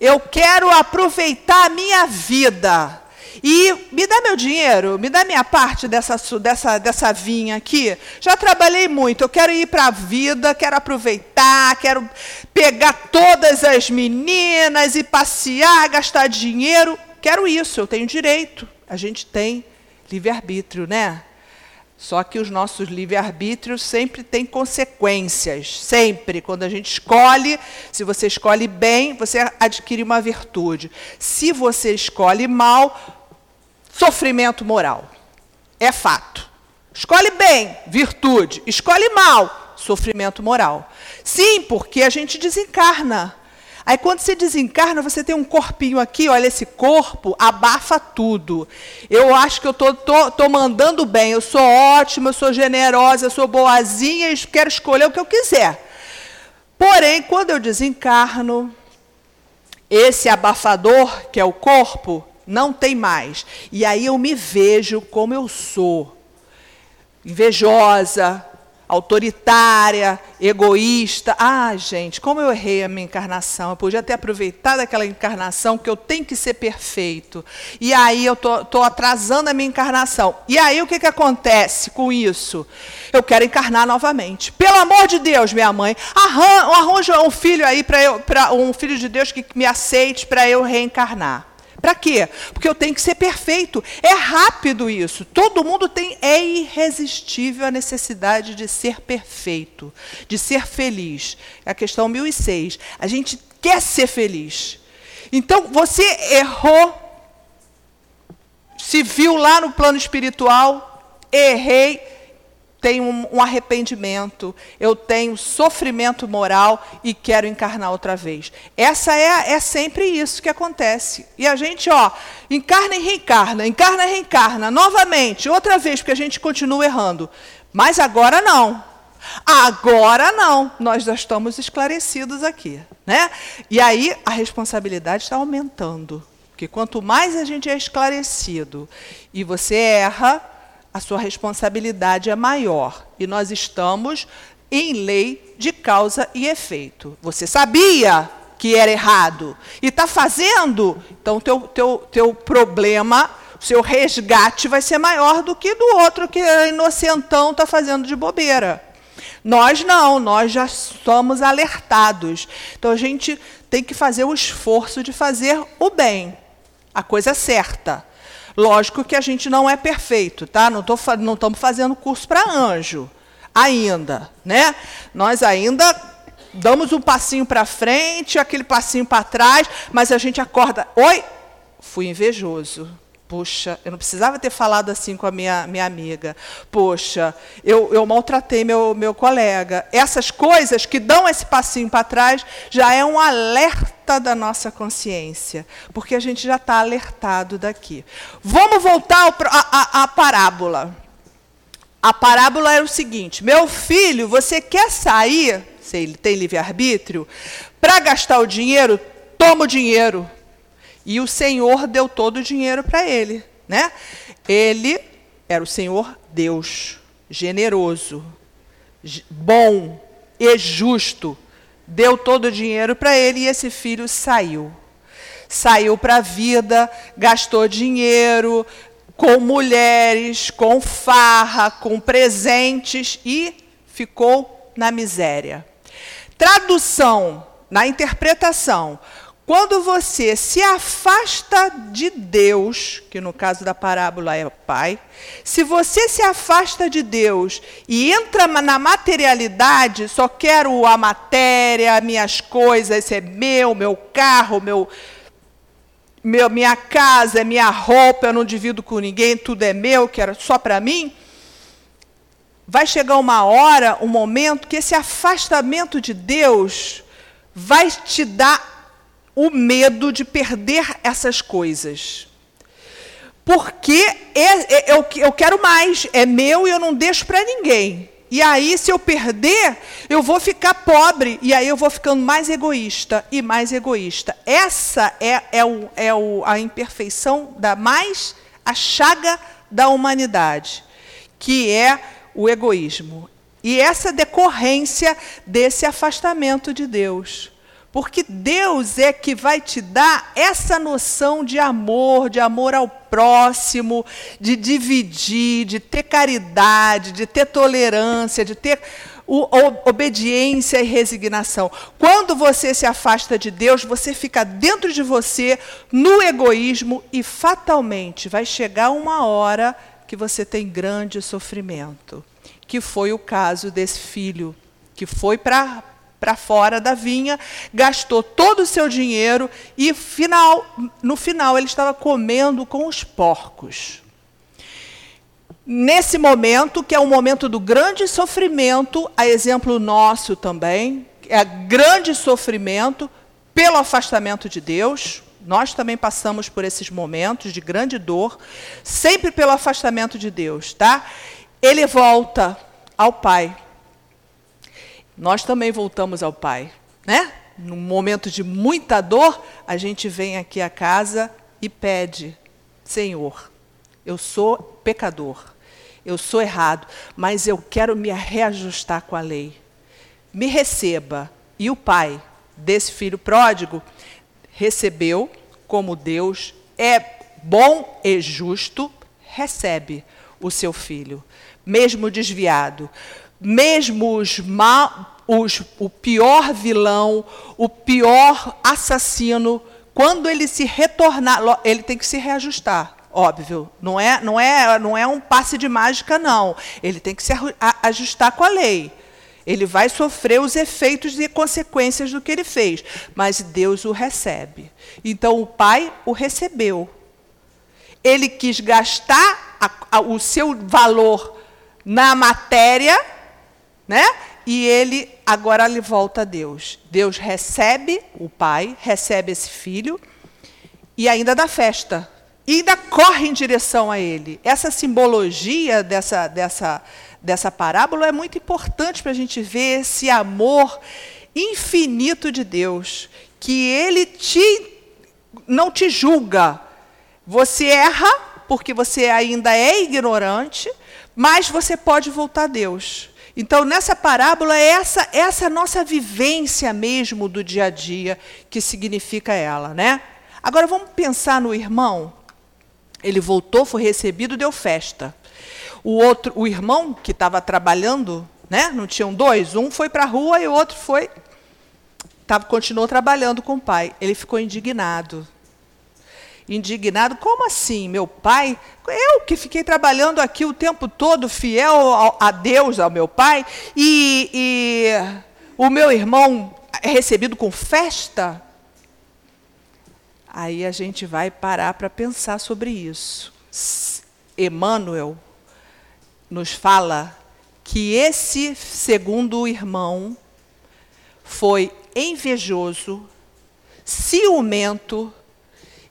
B: eu quero aproveitar a minha vida. E me dá meu dinheiro, me dá minha parte dessa, dessa, dessa vinha aqui. Já trabalhei muito, eu quero ir para a vida, quero aproveitar, quero pegar todas as meninas e passear, gastar dinheiro. Quero isso, eu tenho direito. A gente tem livre-arbítrio, né? Só que os nossos livre-arbítrios sempre têm consequências. Sempre. Quando a gente escolhe, se você escolhe bem, você adquire uma virtude. Se você escolhe mal, sofrimento moral. É fato. Escolhe bem, virtude. Escolhe mal, sofrimento moral. Sim, porque a gente desencarna. Aí quando você desencarna, você tem um corpinho aqui, olha, esse corpo abafa tudo. Eu acho que eu estou tô, tô, tô, mandando bem, eu sou ótima, eu sou generosa, eu sou boazinha e quero escolher o que eu quiser. Porém, quando eu desencarno, esse abafador, que é o corpo, não tem mais. E aí eu me vejo como eu sou. Invejosa, autoritária, egoísta. Ah, gente, como eu errei a minha encarnação. Eu podia ter aproveitado aquela encarnação que eu tenho que ser perfeito. E aí eu estou atrasando a minha encarnação. E aí o que, que acontece com isso? Eu quero encarnar novamente. Pelo amor de Deus, minha mãe, arranja um filho aí para um filho de Deus que me aceite para eu reencarnar. Para quê? Porque eu tenho que ser perfeito. É rápido isso. Todo mundo tem. É irresistível a necessidade de ser perfeito, de ser feliz. É a questão 1006. A gente quer ser feliz. Então, você errou, se viu lá no plano espiritual, errei, tenho um, arrependimento, eu tenho sofrimento moral e quero encarnar outra vez. Essa é, é sempre isso que acontece. E a gente, ó, encarna e reencarna, encarna e reencarna, novamente, outra vez, porque a gente continua errando. Mas agora não. Agora não, nós já estamos esclarecidos aqui. Né? E aí a responsabilidade está aumentando. Porque quanto mais a gente é esclarecido e você erra, a sua responsabilidade é maior. E nós estamos em lei de causa e efeito. Você sabia que era errado e está fazendo, então teu, teu, teu problema, seu resgate vai ser maior do que do outro que é inocentão está fazendo de bobeira. Nós não, nós já somos alertados. Então a gente tem que fazer o esforço de fazer o bem, a coisa certa. Lógico que a gente não é perfeito, tá? Não estamos não fazendo curso para anjo ainda, né? Nós ainda damos um passinho para frente, aquele passinho para trás, mas a gente acorda. Oi, fui invejoso. Poxa, eu não precisava ter falado assim com a minha, minha amiga. Poxa, eu, eu maltratei meu, meu colega. Essas coisas que dão esse passinho para trás já é um alerta da nossa consciência, porque a gente já está alertado daqui. Vamos voltar à parábola. A parábola é o seguinte: meu filho, você quer sair se ele tem livre-arbítrio, para gastar o dinheiro, toma o dinheiro. E o Senhor deu todo o dinheiro para ele. Né? Ele era o Senhor Deus, generoso, bom e justo. Deu todo o dinheiro para ele e esse filho saiu. Saiu para a vida, gastou dinheiro com mulheres, com farra, com presentes e ficou na miséria. Tradução, na interpretação, quando você se afasta de Deus, que no caso da parábola é o Pai, se você se afasta de Deus e entra na materialidade, só quero a matéria, minhas coisas, é meu, meu carro, meu, meu minha casa, minha roupa, eu não divido com ninguém, tudo é meu, quero só para mim vai chegar uma hora, um momento, que esse afastamento de Deus vai te dar o medo de perder essas coisas. Porque é, é, eu, eu quero mais, é meu e eu não deixo para ninguém. E aí, se eu perder, eu vou ficar pobre. E aí eu vou ficando mais egoísta e mais egoísta. Essa é, é, o, é o, a imperfeição da mais a chaga da humanidade, que é o egoísmo. E essa decorrência desse afastamento de Deus. Porque Deus é que vai te dar essa noção de amor, de amor ao próximo, de dividir, de ter caridade, de ter tolerância, de ter obediência e resignação. Quando você se afasta de Deus, você fica dentro de você no egoísmo e fatalmente vai chegar uma hora que você tem grande sofrimento, que foi o caso desse filho, que foi para para fora da vinha, gastou todo o seu dinheiro e final, no final ele estava comendo com os porcos. Nesse momento, que é o momento do grande sofrimento, a exemplo nosso também, é grande sofrimento pelo afastamento de Deus, nós também passamos por esses momentos de grande dor, sempre pelo afastamento de Deus, tá? Ele volta ao Pai. Nós também voltamos ao Pai, né? Num momento de muita dor, a gente vem aqui à casa e pede: Senhor, eu sou pecador, eu sou errado, mas eu quero me reajustar com a lei. Me receba. E o pai desse filho pródigo recebeu como Deus é bom e justo, recebe o seu filho, mesmo desviado, mesmo os mal, os, o pior vilão, o pior assassino, quando ele se retornar, ele tem que se reajustar, óbvio. Não é, não é, não é um passe de mágica, não. Ele tem que se ajustar com a lei. Ele vai sofrer os efeitos e consequências do que ele fez, mas Deus o recebe. Então o pai o recebeu. Ele quis gastar a, a, o seu valor na matéria, né? E ele agora lhe volta a Deus. Deus recebe o pai, recebe esse filho e ainda dá festa. E ainda corre em direção a ele. Essa simbologia dessa, dessa, dessa parábola é muito importante para a gente ver esse amor infinito de Deus, que Ele te, não te julga. Você erra porque você ainda é ignorante, mas você pode voltar a Deus. Então, nessa parábola, é essa, essa nossa vivência mesmo do dia a dia que significa ela. Né? Agora, vamos pensar no irmão. Ele voltou, foi recebido, deu festa. O outro, o irmão que estava trabalhando, né? não tinham dois, um foi para a rua e o outro foi tava, continuou trabalhando com o pai. Ele ficou indignado. Indignado, como assim? Meu pai? Eu que fiquei trabalhando aqui o tempo todo, fiel a Deus, ao meu pai, e, e o meu irmão é recebido com festa? Aí a gente vai parar para pensar sobre isso. Emmanuel nos fala que esse segundo irmão foi invejoso, ciumento,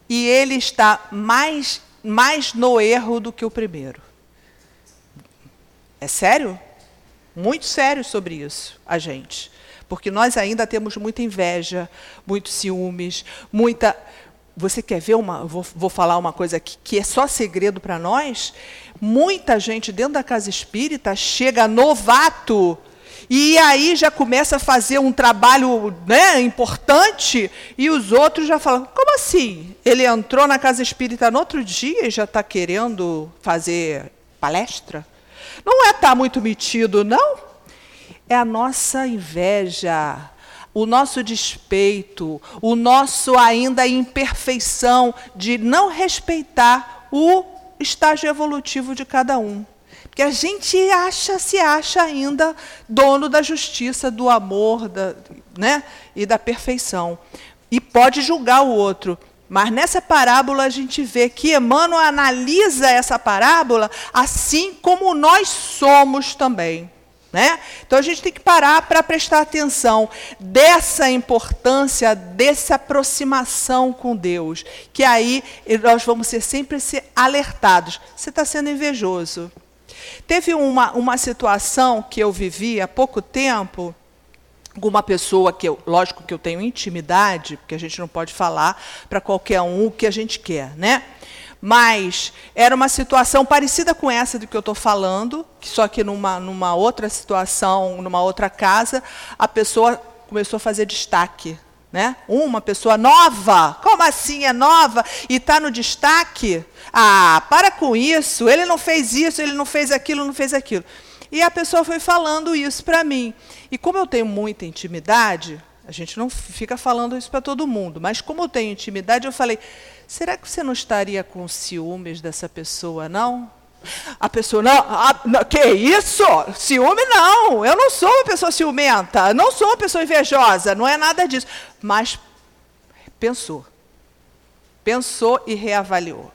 B: e ele está mais, mais no erro do que o primeiro. É sério? Muito sério sobre isso, a gente. Porque nós ainda temos muita inveja, muitos ciúmes, muita. Você quer ver uma. Vou, vou falar uma coisa aqui que é só segredo para nós. Muita gente dentro da casa espírita chega novato e aí já começa a fazer um trabalho né, importante, e os outros já falam: como assim? Ele entrou na casa espírita no outro dia e já está querendo fazer palestra? Não é estar tá muito metido, não. É a nossa inveja, o nosso despeito, o nosso ainda imperfeição de não respeitar o estágio evolutivo de cada um que a gente acha, se acha ainda dono da justiça, do amor da, né, e da perfeição. E pode julgar o outro. Mas nessa parábola a gente vê que Emmanuel analisa essa parábola assim como nós somos também. Né? Então a gente tem que parar para prestar atenção dessa importância, dessa aproximação com Deus, que aí nós vamos ser sempre alertados. Você está sendo invejoso. Teve uma, uma situação que eu vivi há pouco tempo, com uma pessoa que eu, lógico que eu tenho intimidade, porque a gente não pode falar para qualquer um o que a gente quer, né? Mas era uma situação parecida com essa do que eu estou falando, só que numa, numa outra situação, numa outra casa, a pessoa começou a fazer destaque. Né? Uma pessoa nova, como assim é nova e está no destaque? Ah, para com isso, ele não fez isso, ele não fez aquilo, não fez aquilo. E a pessoa foi falando isso para mim. E como eu tenho muita intimidade, a gente não fica falando isso para todo mundo, mas como eu tenho intimidade, eu falei: será que você não estaria com ciúmes dessa pessoa, não? A pessoa, não, a, não, que isso? Ciúme não, eu não sou uma pessoa ciumenta, não sou uma pessoa invejosa, não é nada disso. Mas pensou, pensou e reavaliou.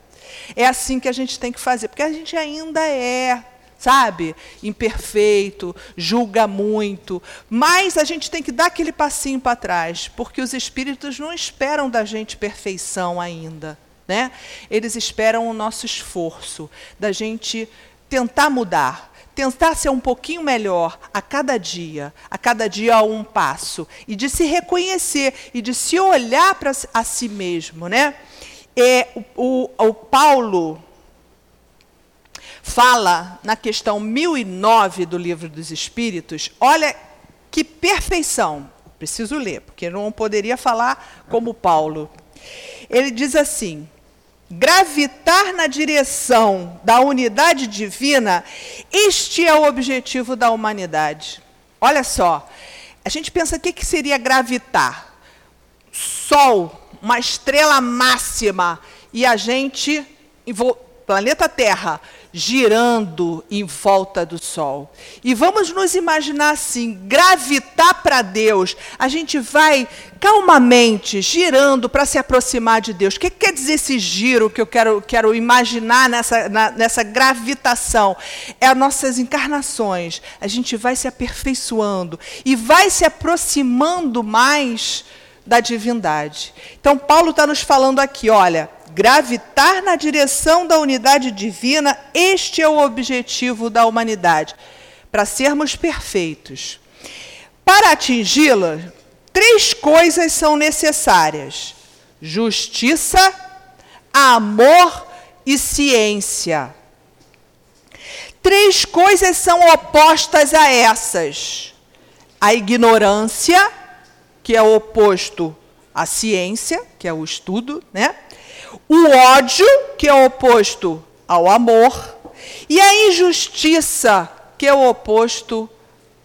B: É assim que a gente tem que fazer, porque a gente ainda é, sabe, imperfeito, julga muito, mas a gente tem que dar aquele passinho para trás, porque os espíritos não esperam da gente perfeição ainda. Né? Eles esperam o nosso esforço, da gente tentar mudar, tentar ser um pouquinho melhor a cada dia, a cada dia a um passo, e de se reconhecer e de se olhar para a si mesmo. Né? É, o, o, o Paulo fala na questão 1009 do Livro dos Espíritos, olha que perfeição. Preciso ler, porque não poderia falar como Paulo. Ele diz assim: gravitar na direção da unidade divina, este é o objetivo da humanidade. Olha só, a gente pensa o que, que seria gravitar? Sol, uma estrela máxima, e a gente, planeta Terra, girando em volta do Sol. E vamos nos imaginar assim, gravitar para Deus. A gente vai calmamente girando para se aproximar de Deus. O que quer dizer esse giro que eu quero, quero imaginar nessa, na, nessa gravitação? É as nossas encarnações. A gente vai se aperfeiçoando e vai se aproximando mais da divindade. Então, Paulo está nos falando aqui, olha, gravitar na direção da unidade divina, este é o objetivo da humanidade. para sermos perfeitos. Para atingi-la, três coisas são necessárias: justiça, amor e ciência. Três coisas são opostas a essas: a ignorância, que é oposto à ciência, que é o estudo, né? O ódio, que é o oposto ao amor, e a injustiça, que é o oposto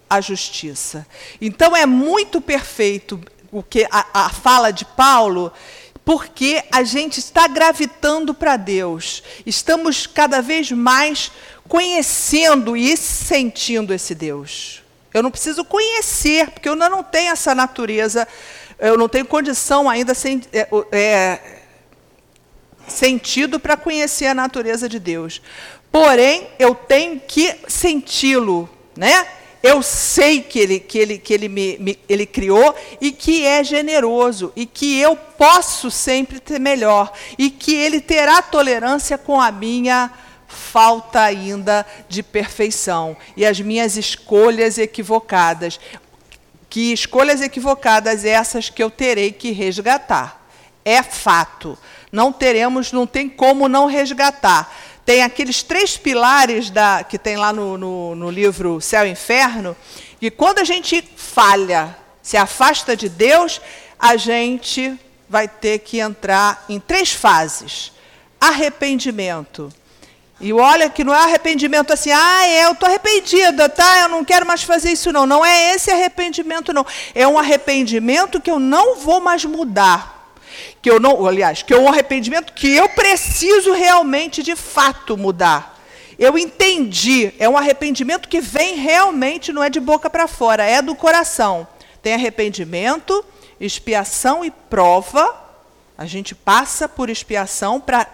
B: à justiça. Então é muito perfeito o que a, a fala de Paulo, porque a gente está gravitando para Deus. Estamos cada vez mais conhecendo e sentindo esse Deus. Eu não preciso conhecer, porque eu ainda não tenho essa natureza, eu não tenho condição ainda sem, é, é, sentido para conhecer a natureza de Deus. Porém, eu tenho que senti-lo, né? Eu sei que ele, que ele, que ele me, me, ele criou e que é generoso e que eu posso sempre ter melhor e que ele terá tolerância com a minha falta ainda de perfeição e as minhas escolhas equivocadas. Que escolhas equivocadas essas que eu terei que resgatar. É fato. Não teremos, não tem como não resgatar tem aqueles três pilares da, que tem lá no, no, no livro Céu e Inferno, que quando a gente falha, se afasta de Deus, a gente vai ter que entrar em três fases. Arrependimento. E olha que não é arrependimento assim, ah, é, eu estou arrependida, tá? Eu não quero mais fazer isso, não. Não é esse arrependimento, não. É um arrependimento que eu não vou mais mudar que eu não, aliás, que é um arrependimento que eu preciso realmente de fato mudar. Eu entendi, é um arrependimento que vem realmente, não é de boca para fora, é do coração. Tem arrependimento, expiação e prova. A gente passa por expiação para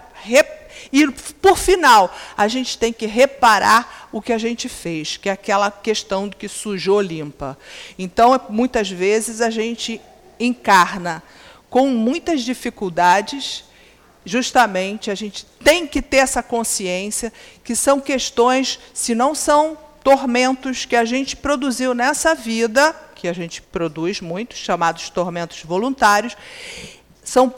B: e por final, a gente tem que reparar o que a gente fez, que é aquela questão do que sujou limpa. Então, muitas vezes a gente encarna com muitas dificuldades, justamente a gente tem que ter essa consciência que são questões, se não são tormentos que a gente produziu nessa vida, que a gente produz muitos, chamados tormentos voluntários, são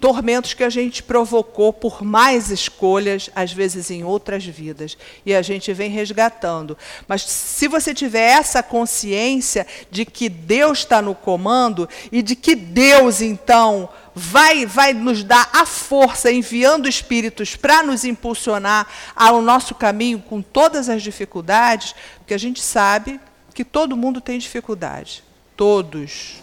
B: tormentos que a gente provocou por mais escolhas, às vezes em outras vidas, e a gente vem resgatando. Mas se você tiver essa consciência de que Deus está no comando e de que Deus, então, vai, vai nos dar a força, enviando espíritos para nos impulsionar ao nosso caminho com todas as dificuldades, porque a gente sabe que todo mundo tem dificuldade. Todos.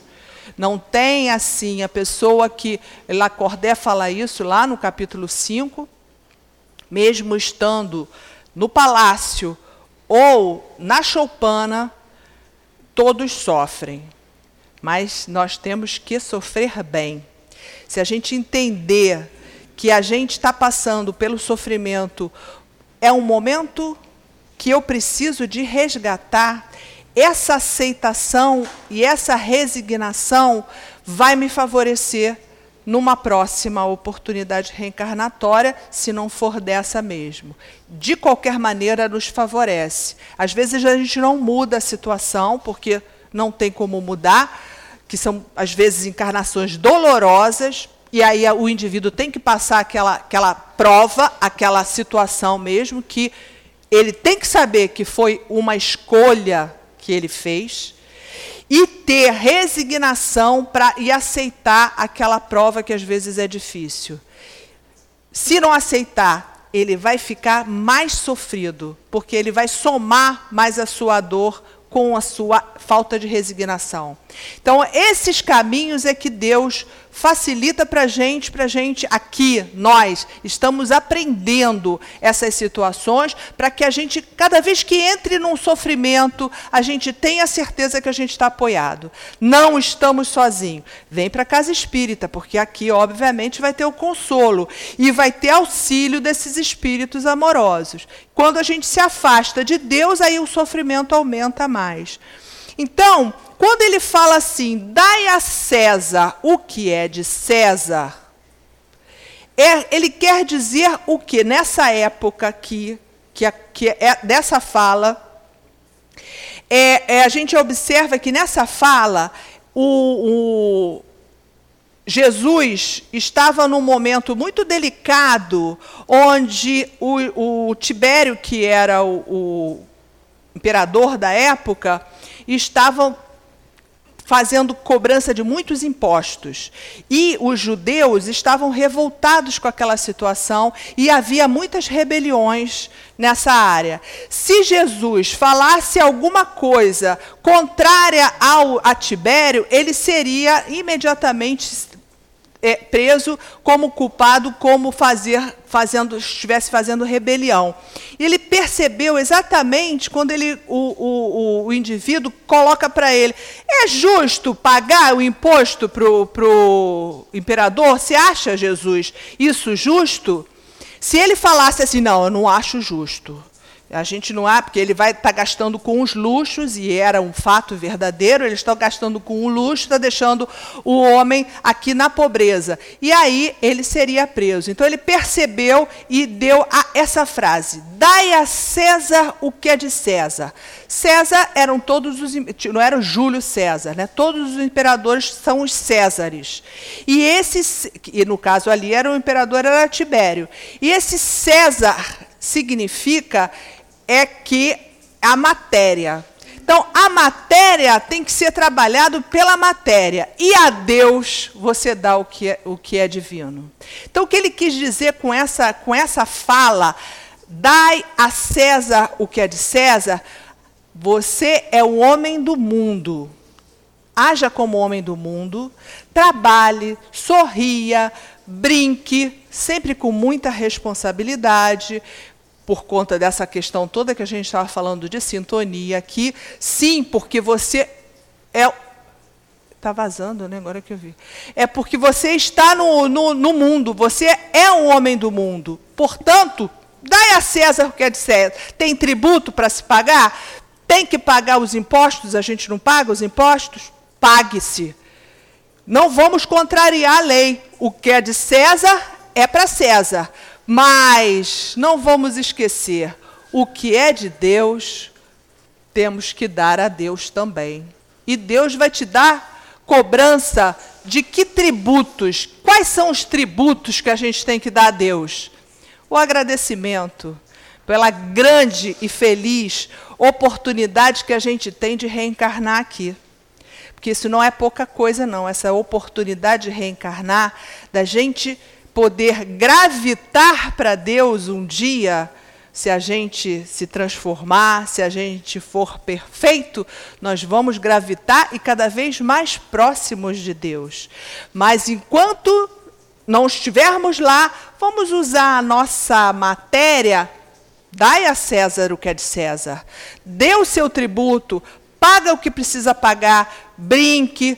B: Não tem assim a pessoa que Lacordé fala isso lá no capítulo 5, mesmo estando no palácio ou na choupana, todos sofrem. Mas nós temos que sofrer bem. Se a gente entender que a gente está passando pelo sofrimento, é um momento que eu preciso de resgatar essa aceitação e essa resignação vai me favorecer numa próxima oportunidade reencarnatória, se não for dessa mesmo. De qualquer maneira, nos favorece. Às vezes a gente não muda a situação, porque não tem como mudar, que são, às vezes, encarnações dolorosas, e aí o indivíduo tem que passar aquela, aquela prova, aquela situação mesmo, que ele tem que saber que foi uma escolha que ele fez e ter resignação para e aceitar aquela prova que às vezes é difícil. Se não aceitar, ele vai ficar mais sofrido, porque ele vai somar mais a sua dor com a sua falta de resignação. Então, esses caminhos é que Deus facilita para a gente, para a gente aqui, nós, estamos aprendendo essas situações para que a gente, cada vez que entre num sofrimento, a gente tenha certeza que a gente está apoiado. Não estamos sozinhos. Vem para a casa espírita, porque aqui, obviamente, vai ter o consolo e vai ter auxílio desses espíritos amorosos. Quando a gente se afasta de Deus, aí o sofrimento aumenta mais. Então, quando ele fala assim, dai a César o que é de César, é, ele quer dizer o que? Nessa época aqui, que, que é dessa fala, É, é, a gente observa que nessa fala, o, o Jesus estava num momento muito delicado, onde o, o Tibério, que era o, o imperador da época, estava fazendo cobrança de muitos impostos. E os judeus estavam revoltados com aquela situação e havia muitas rebeliões nessa área. Se Jesus falasse alguma coisa contrária ao a Tibério, ele seria imediatamente é, preso como culpado, como fazer, fazendo, estivesse fazendo rebelião. E ele percebeu exatamente quando ele, o, o, o indivíduo coloca para ele: é justo pagar o imposto para o imperador? Você acha, Jesus, isso justo? Se ele falasse assim, não, eu não acho justo. A gente não há, porque ele vai estar tá gastando com os luxos, e era um fato verdadeiro, ele está gastando com o luxo, está deixando o homem aqui na pobreza. E aí ele seria preso. Então ele percebeu e deu essa frase: Dai a César o que é de César. César eram todos os. Não era Júlio César, né? todos os imperadores são os Césares. E esse, e no caso ali, era o imperador era Tibério. E esse César significa é que a matéria. Então, a matéria tem que ser trabalhado pela matéria. E a Deus você dá o que é, o que é divino. Então, o que ele quis dizer com essa, com essa fala, dai a César o que é de César, você é o homem do mundo. Haja como homem do mundo, trabalhe, sorria, brinque, sempre com muita responsabilidade, por conta dessa questão toda que a gente estava falando de sintonia aqui. Sim, porque você é. Está vazando, né? Agora que eu vi. É porque você está no, no, no mundo, você é um homem do mundo. Portanto, dai a César o que é de César. Tem tributo para se pagar? Tem que pagar os impostos? A gente não paga os impostos? Pague-se. Não vamos contrariar a lei. O que é de César é para César. Mas não vamos esquecer, o que é de Deus, temos que dar a Deus também. E Deus vai te dar cobrança de que tributos? Quais são os tributos que a gente tem que dar a Deus? O agradecimento pela grande e feliz oportunidade que a gente tem de reencarnar aqui. Porque isso não é pouca coisa, não. Essa oportunidade de reencarnar, da gente poder gravitar para Deus um dia, se a gente se transformar, se a gente for perfeito, nós vamos gravitar e cada vez mais próximos de Deus. Mas enquanto não estivermos lá, vamos usar a nossa matéria. Dai a César o que é de César. Dê o seu tributo, paga o que precisa pagar, brinque,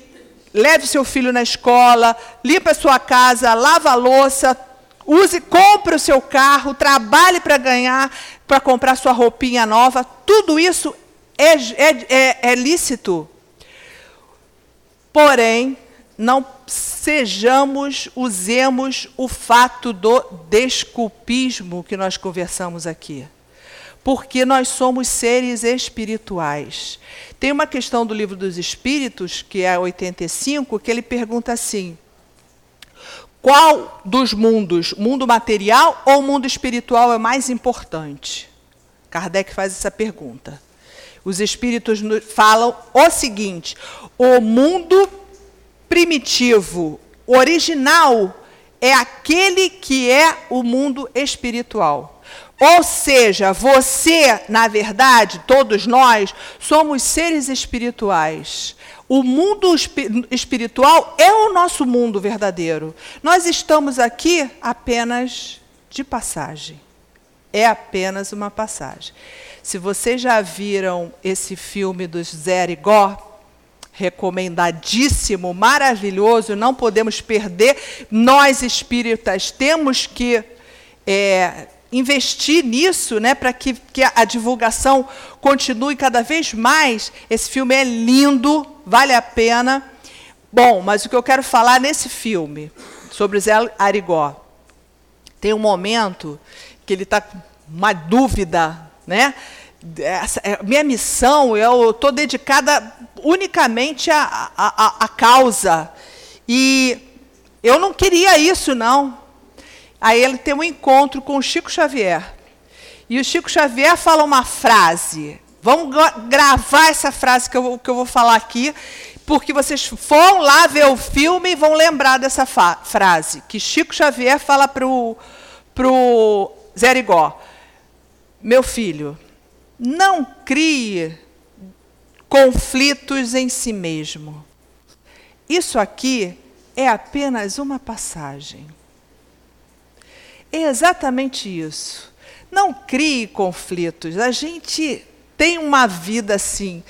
B: leve seu filho na escola, limpa a sua casa, lava a louça, use, compre o seu carro, trabalhe para ganhar, para comprar sua roupinha nova. Tudo isso é, é, é, é lícito. Porém, não sejamos, usemos o fato do desculpismo que nós conversamos aqui. Porque nós somos seres espirituais. Tem uma questão do livro dos Espíritos, que é 85, que ele pergunta assim: qual dos mundos, mundo material ou mundo espiritual é mais importante? Kardec faz essa pergunta. Os espíritos falam o seguinte: o mundo primitivo, original, é aquele que é o mundo espiritual. Ou seja, você, na verdade, todos nós, somos seres espirituais. O mundo espiritual é o nosso mundo verdadeiro. Nós estamos aqui apenas de passagem. É apenas uma passagem. Se vocês já viram esse filme dos Zé Igor, recomendadíssimo, maravilhoso, não podemos perder. Nós espíritas temos que é, investir nisso, né, para que, que a divulgação continue cada vez mais. Esse filme é lindo, vale a pena. Bom, mas o que eu quero falar nesse filme, sobre Zé Arigó, tem um momento que ele está com uma dúvida, né? essa, é, minha missão, eu estou dedicada unicamente à, à, à causa. E eu não queria isso, não. Aí ele tem um encontro com o Chico Xavier. E o Chico Xavier fala uma frase. Vamos gravar essa frase que eu, que eu vou falar aqui, porque vocês vão lá ver o filme e vão lembrar dessa frase. Que Chico Xavier fala para o Zé Rigó. Meu filho, não crie conflitos em si mesmo. Isso aqui é apenas uma passagem. É exatamente isso. Não crie conflitos. A gente tem uma vida assim,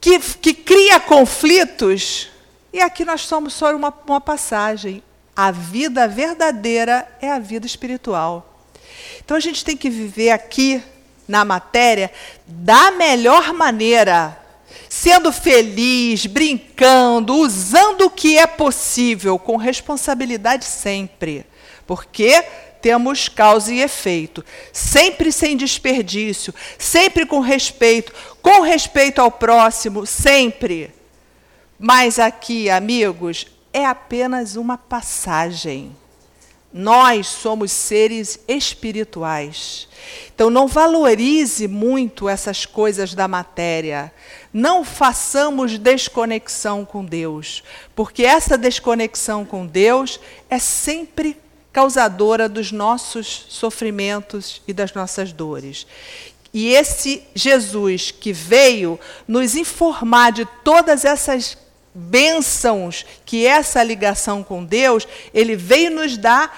B: que, que cria conflitos, e aqui nós somos só uma, uma passagem. A vida verdadeira é a vida espiritual. Então a gente tem que viver aqui na matéria da melhor maneira, sendo feliz, brincando, usando o que é possível, com responsabilidade sempre. Porque temos causa e efeito, sempre sem desperdício, sempre com respeito, com respeito ao próximo, sempre. Mas aqui, amigos, é apenas uma passagem. Nós somos seres espirituais. Então, não valorize muito essas coisas da matéria. Não façamos desconexão com Deus, porque essa desconexão com Deus é sempre causadora dos nossos sofrimentos e das nossas dores. E esse Jesus que veio nos informar de todas essas bênçãos que essa ligação com Deus, ele veio nos dar,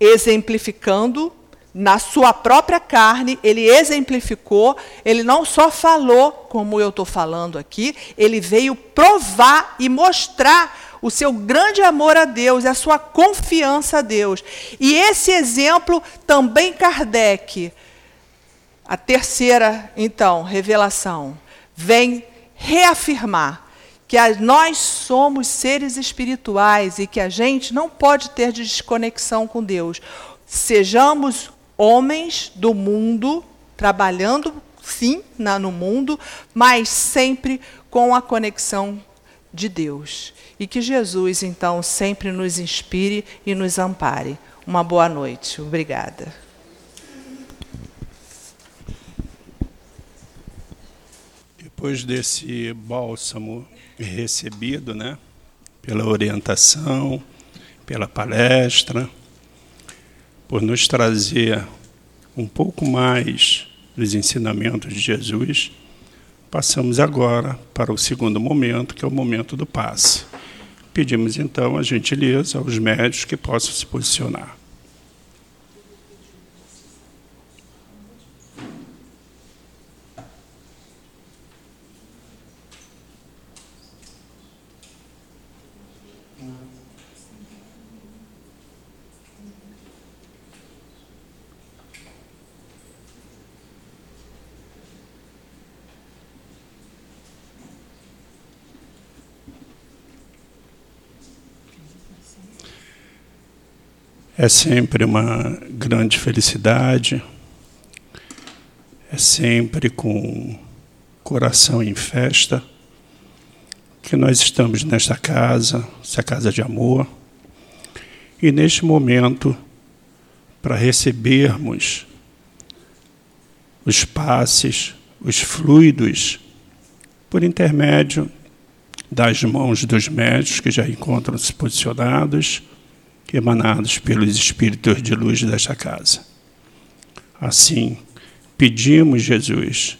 B: exemplificando na sua própria carne, ele exemplificou, ele não só falou, como eu estou falando aqui, ele veio provar e mostrar o seu grande amor a Deus, a sua confiança a Deus. E esse exemplo também Kardec, a terceira, então, revelação, vem reafirmar que nós somos seres espirituais e que a gente não pode ter desconexão com Deus. Sejamos homens do mundo, trabalhando sim na, no mundo, mas sempre com a conexão de Deus. E que Jesus, então, sempre nos inspire e nos ampare. Uma boa noite. Obrigada.
A: Depois desse bálsamo recebido, né, pela orientação, pela palestra, por nos trazer um pouco mais dos ensinamentos de Jesus, passamos agora para o segundo momento, que é o momento do passe. Pedimos então a gentileza aos médicos que possam se posicionar. É sempre uma grande felicidade, é sempre com coração em festa que nós estamos nesta casa, essa casa de amor, e neste momento, para recebermos os passes, os fluidos, por intermédio das mãos dos médicos que já encontram-se posicionados emanados pelos espíritos de luz desta casa. Assim, pedimos, Jesus,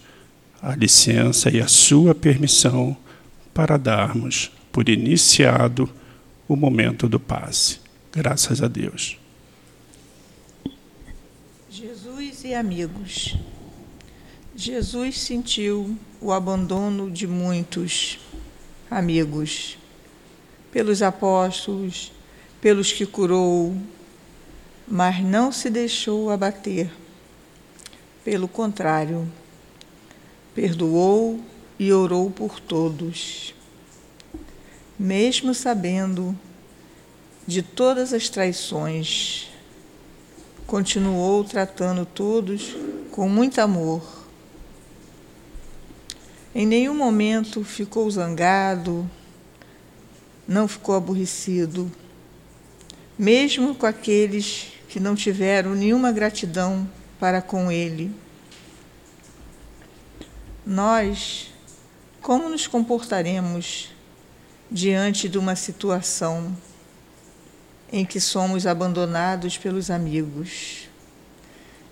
A: a licença e a sua permissão para darmos por iniciado o momento do passe. Graças a Deus.
C: Jesus e amigos. Jesus sentiu o abandono de muitos amigos pelos apóstolos, pelos que curou, mas não se deixou abater. Pelo contrário, perdoou e orou por todos. Mesmo sabendo de todas as traições, continuou tratando todos com muito amor. Em nenhum momento ficou zangado, não ficou aborrecido, mesmo com aqueles que não tiveram nenhuma gratidão para com ele. Nós, como nos comportaremos diante de uma situação em que somos abandonados pelos amigos?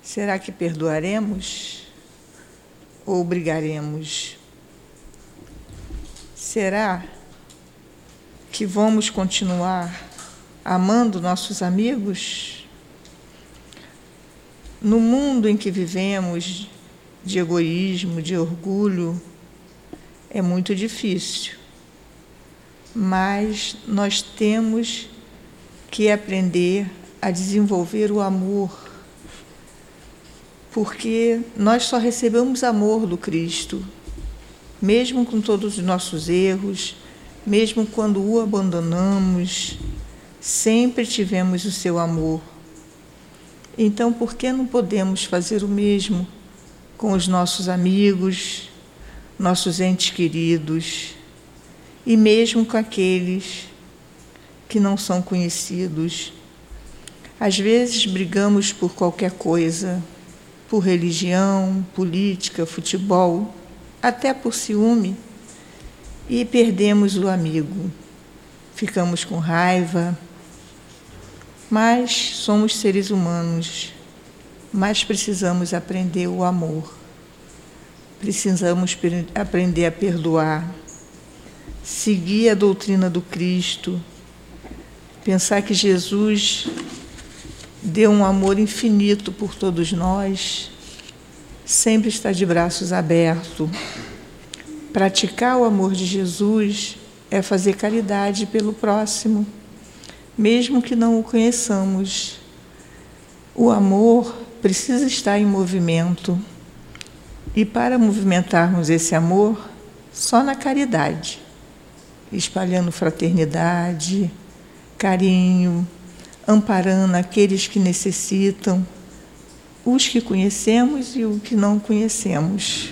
C: Será que perdoaremos ou brigaremos? Será que vamos continuar amando nossos amigos? No mundo em que vivemos, de egoísmo, de orgulho, é muito difícil. Mas nós temos que aprender a desenvolver o amor, porque nós só recebemos amor do Cristo, mesmo com todos os nossos erros, mesmo quando o abandonamos, sempre tivemos o seu amor. Então, por que não podemos fazer o mesmo com os nossos amigos, nossos entes queridos e mesmo com aqueles que não são conhecidos. Às vezes brigamos por qualquer coisa, por religião, política, futebol, até por ciúme, e perdemos o amigo. Ficamos com raiva, mas somos seres humanos mas precisamos aprender o amor. Precisamos aprender a perdoar, seguir a doutrina do Cristo, pensar que Jesus deu um amor infinito por todos nós, sempre está de braços abertos. Praticar o amor de Jesus é fazer caridade pelo próximo, mesmo que não o conheçamos. O amor precisa estar em movimento. E para movimentarmos esse amor, só na caridade, espalhando fraternidade, carinho, amparando aqueles que necessitam, os que conhecemos e os que não conhecemos.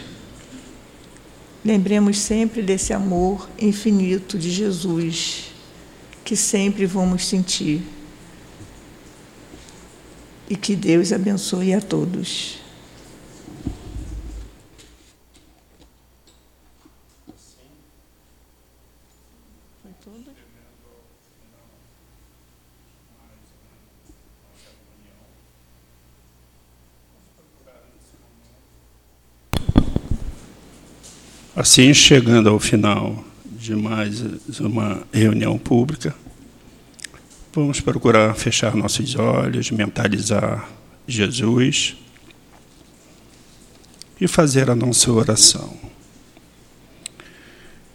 C: Lembremos sempre desse amor infinito de Jesus, que sempre vamos sentir e que Deus abençoe a todos.
A: Assim, chegando ao final de mais uma reunião pública, Vamos procurar fechar nossos olhos, mentalizar Jesus e fazer a nossa oração.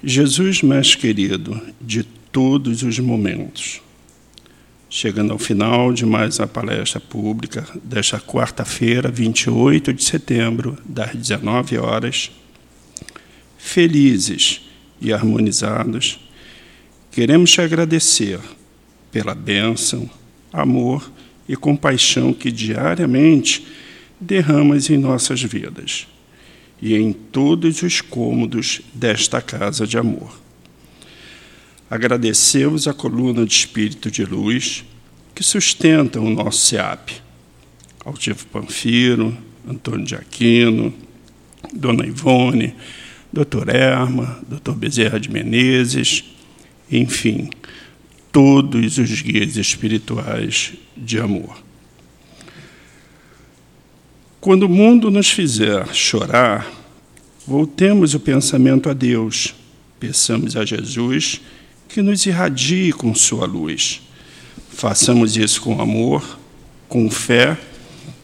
A: Jesus mais querido de todos os momentos, chegando ao final de mais a palestra pública desta quarta-feira, 28 de setembro, das 19 horas, felizes e harmonizados, queremos te agradecer pela bênção, amor e compaixão que diariamente derramas em nossas vidas e em todos os cômodos desta casa de amor. Agradecemos a coluna de espírito de luz que sustenta o nosso SEAP, Altivo Panfiro, Antônio de Aquino, Dona Ivone, Dr. Erma, Dr. Bezerra de Menezes, enfim, todos os guias espirituais de amor. Quando o mundo nos fizer chorar, voltemos o pensamento a Deus, peçamos a Jesus que nos irradie com sua luz. Façamos isso com amor, com fé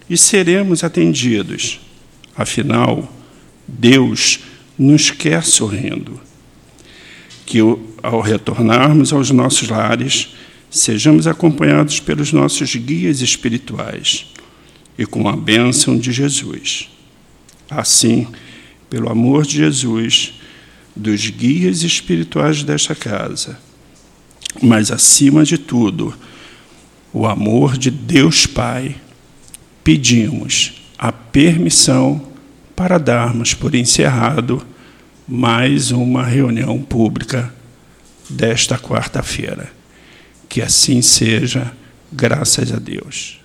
A: e seremos atendidos. Afinal, Deus nos quer sorrindo que ao retornarmos aos nossos lares, sejamos acompanhados pelos nossos guias espirituais e com a bênção de Jesus. Assim, pelo amor de Jesus, dos guias espirituais desta casa, mas acima de tudo, o amor de Deus Pai, pedimos a permissão para darmos por encerrado mais uma reunião pública desta quarta-feira. Que assim seja, graças a Deus.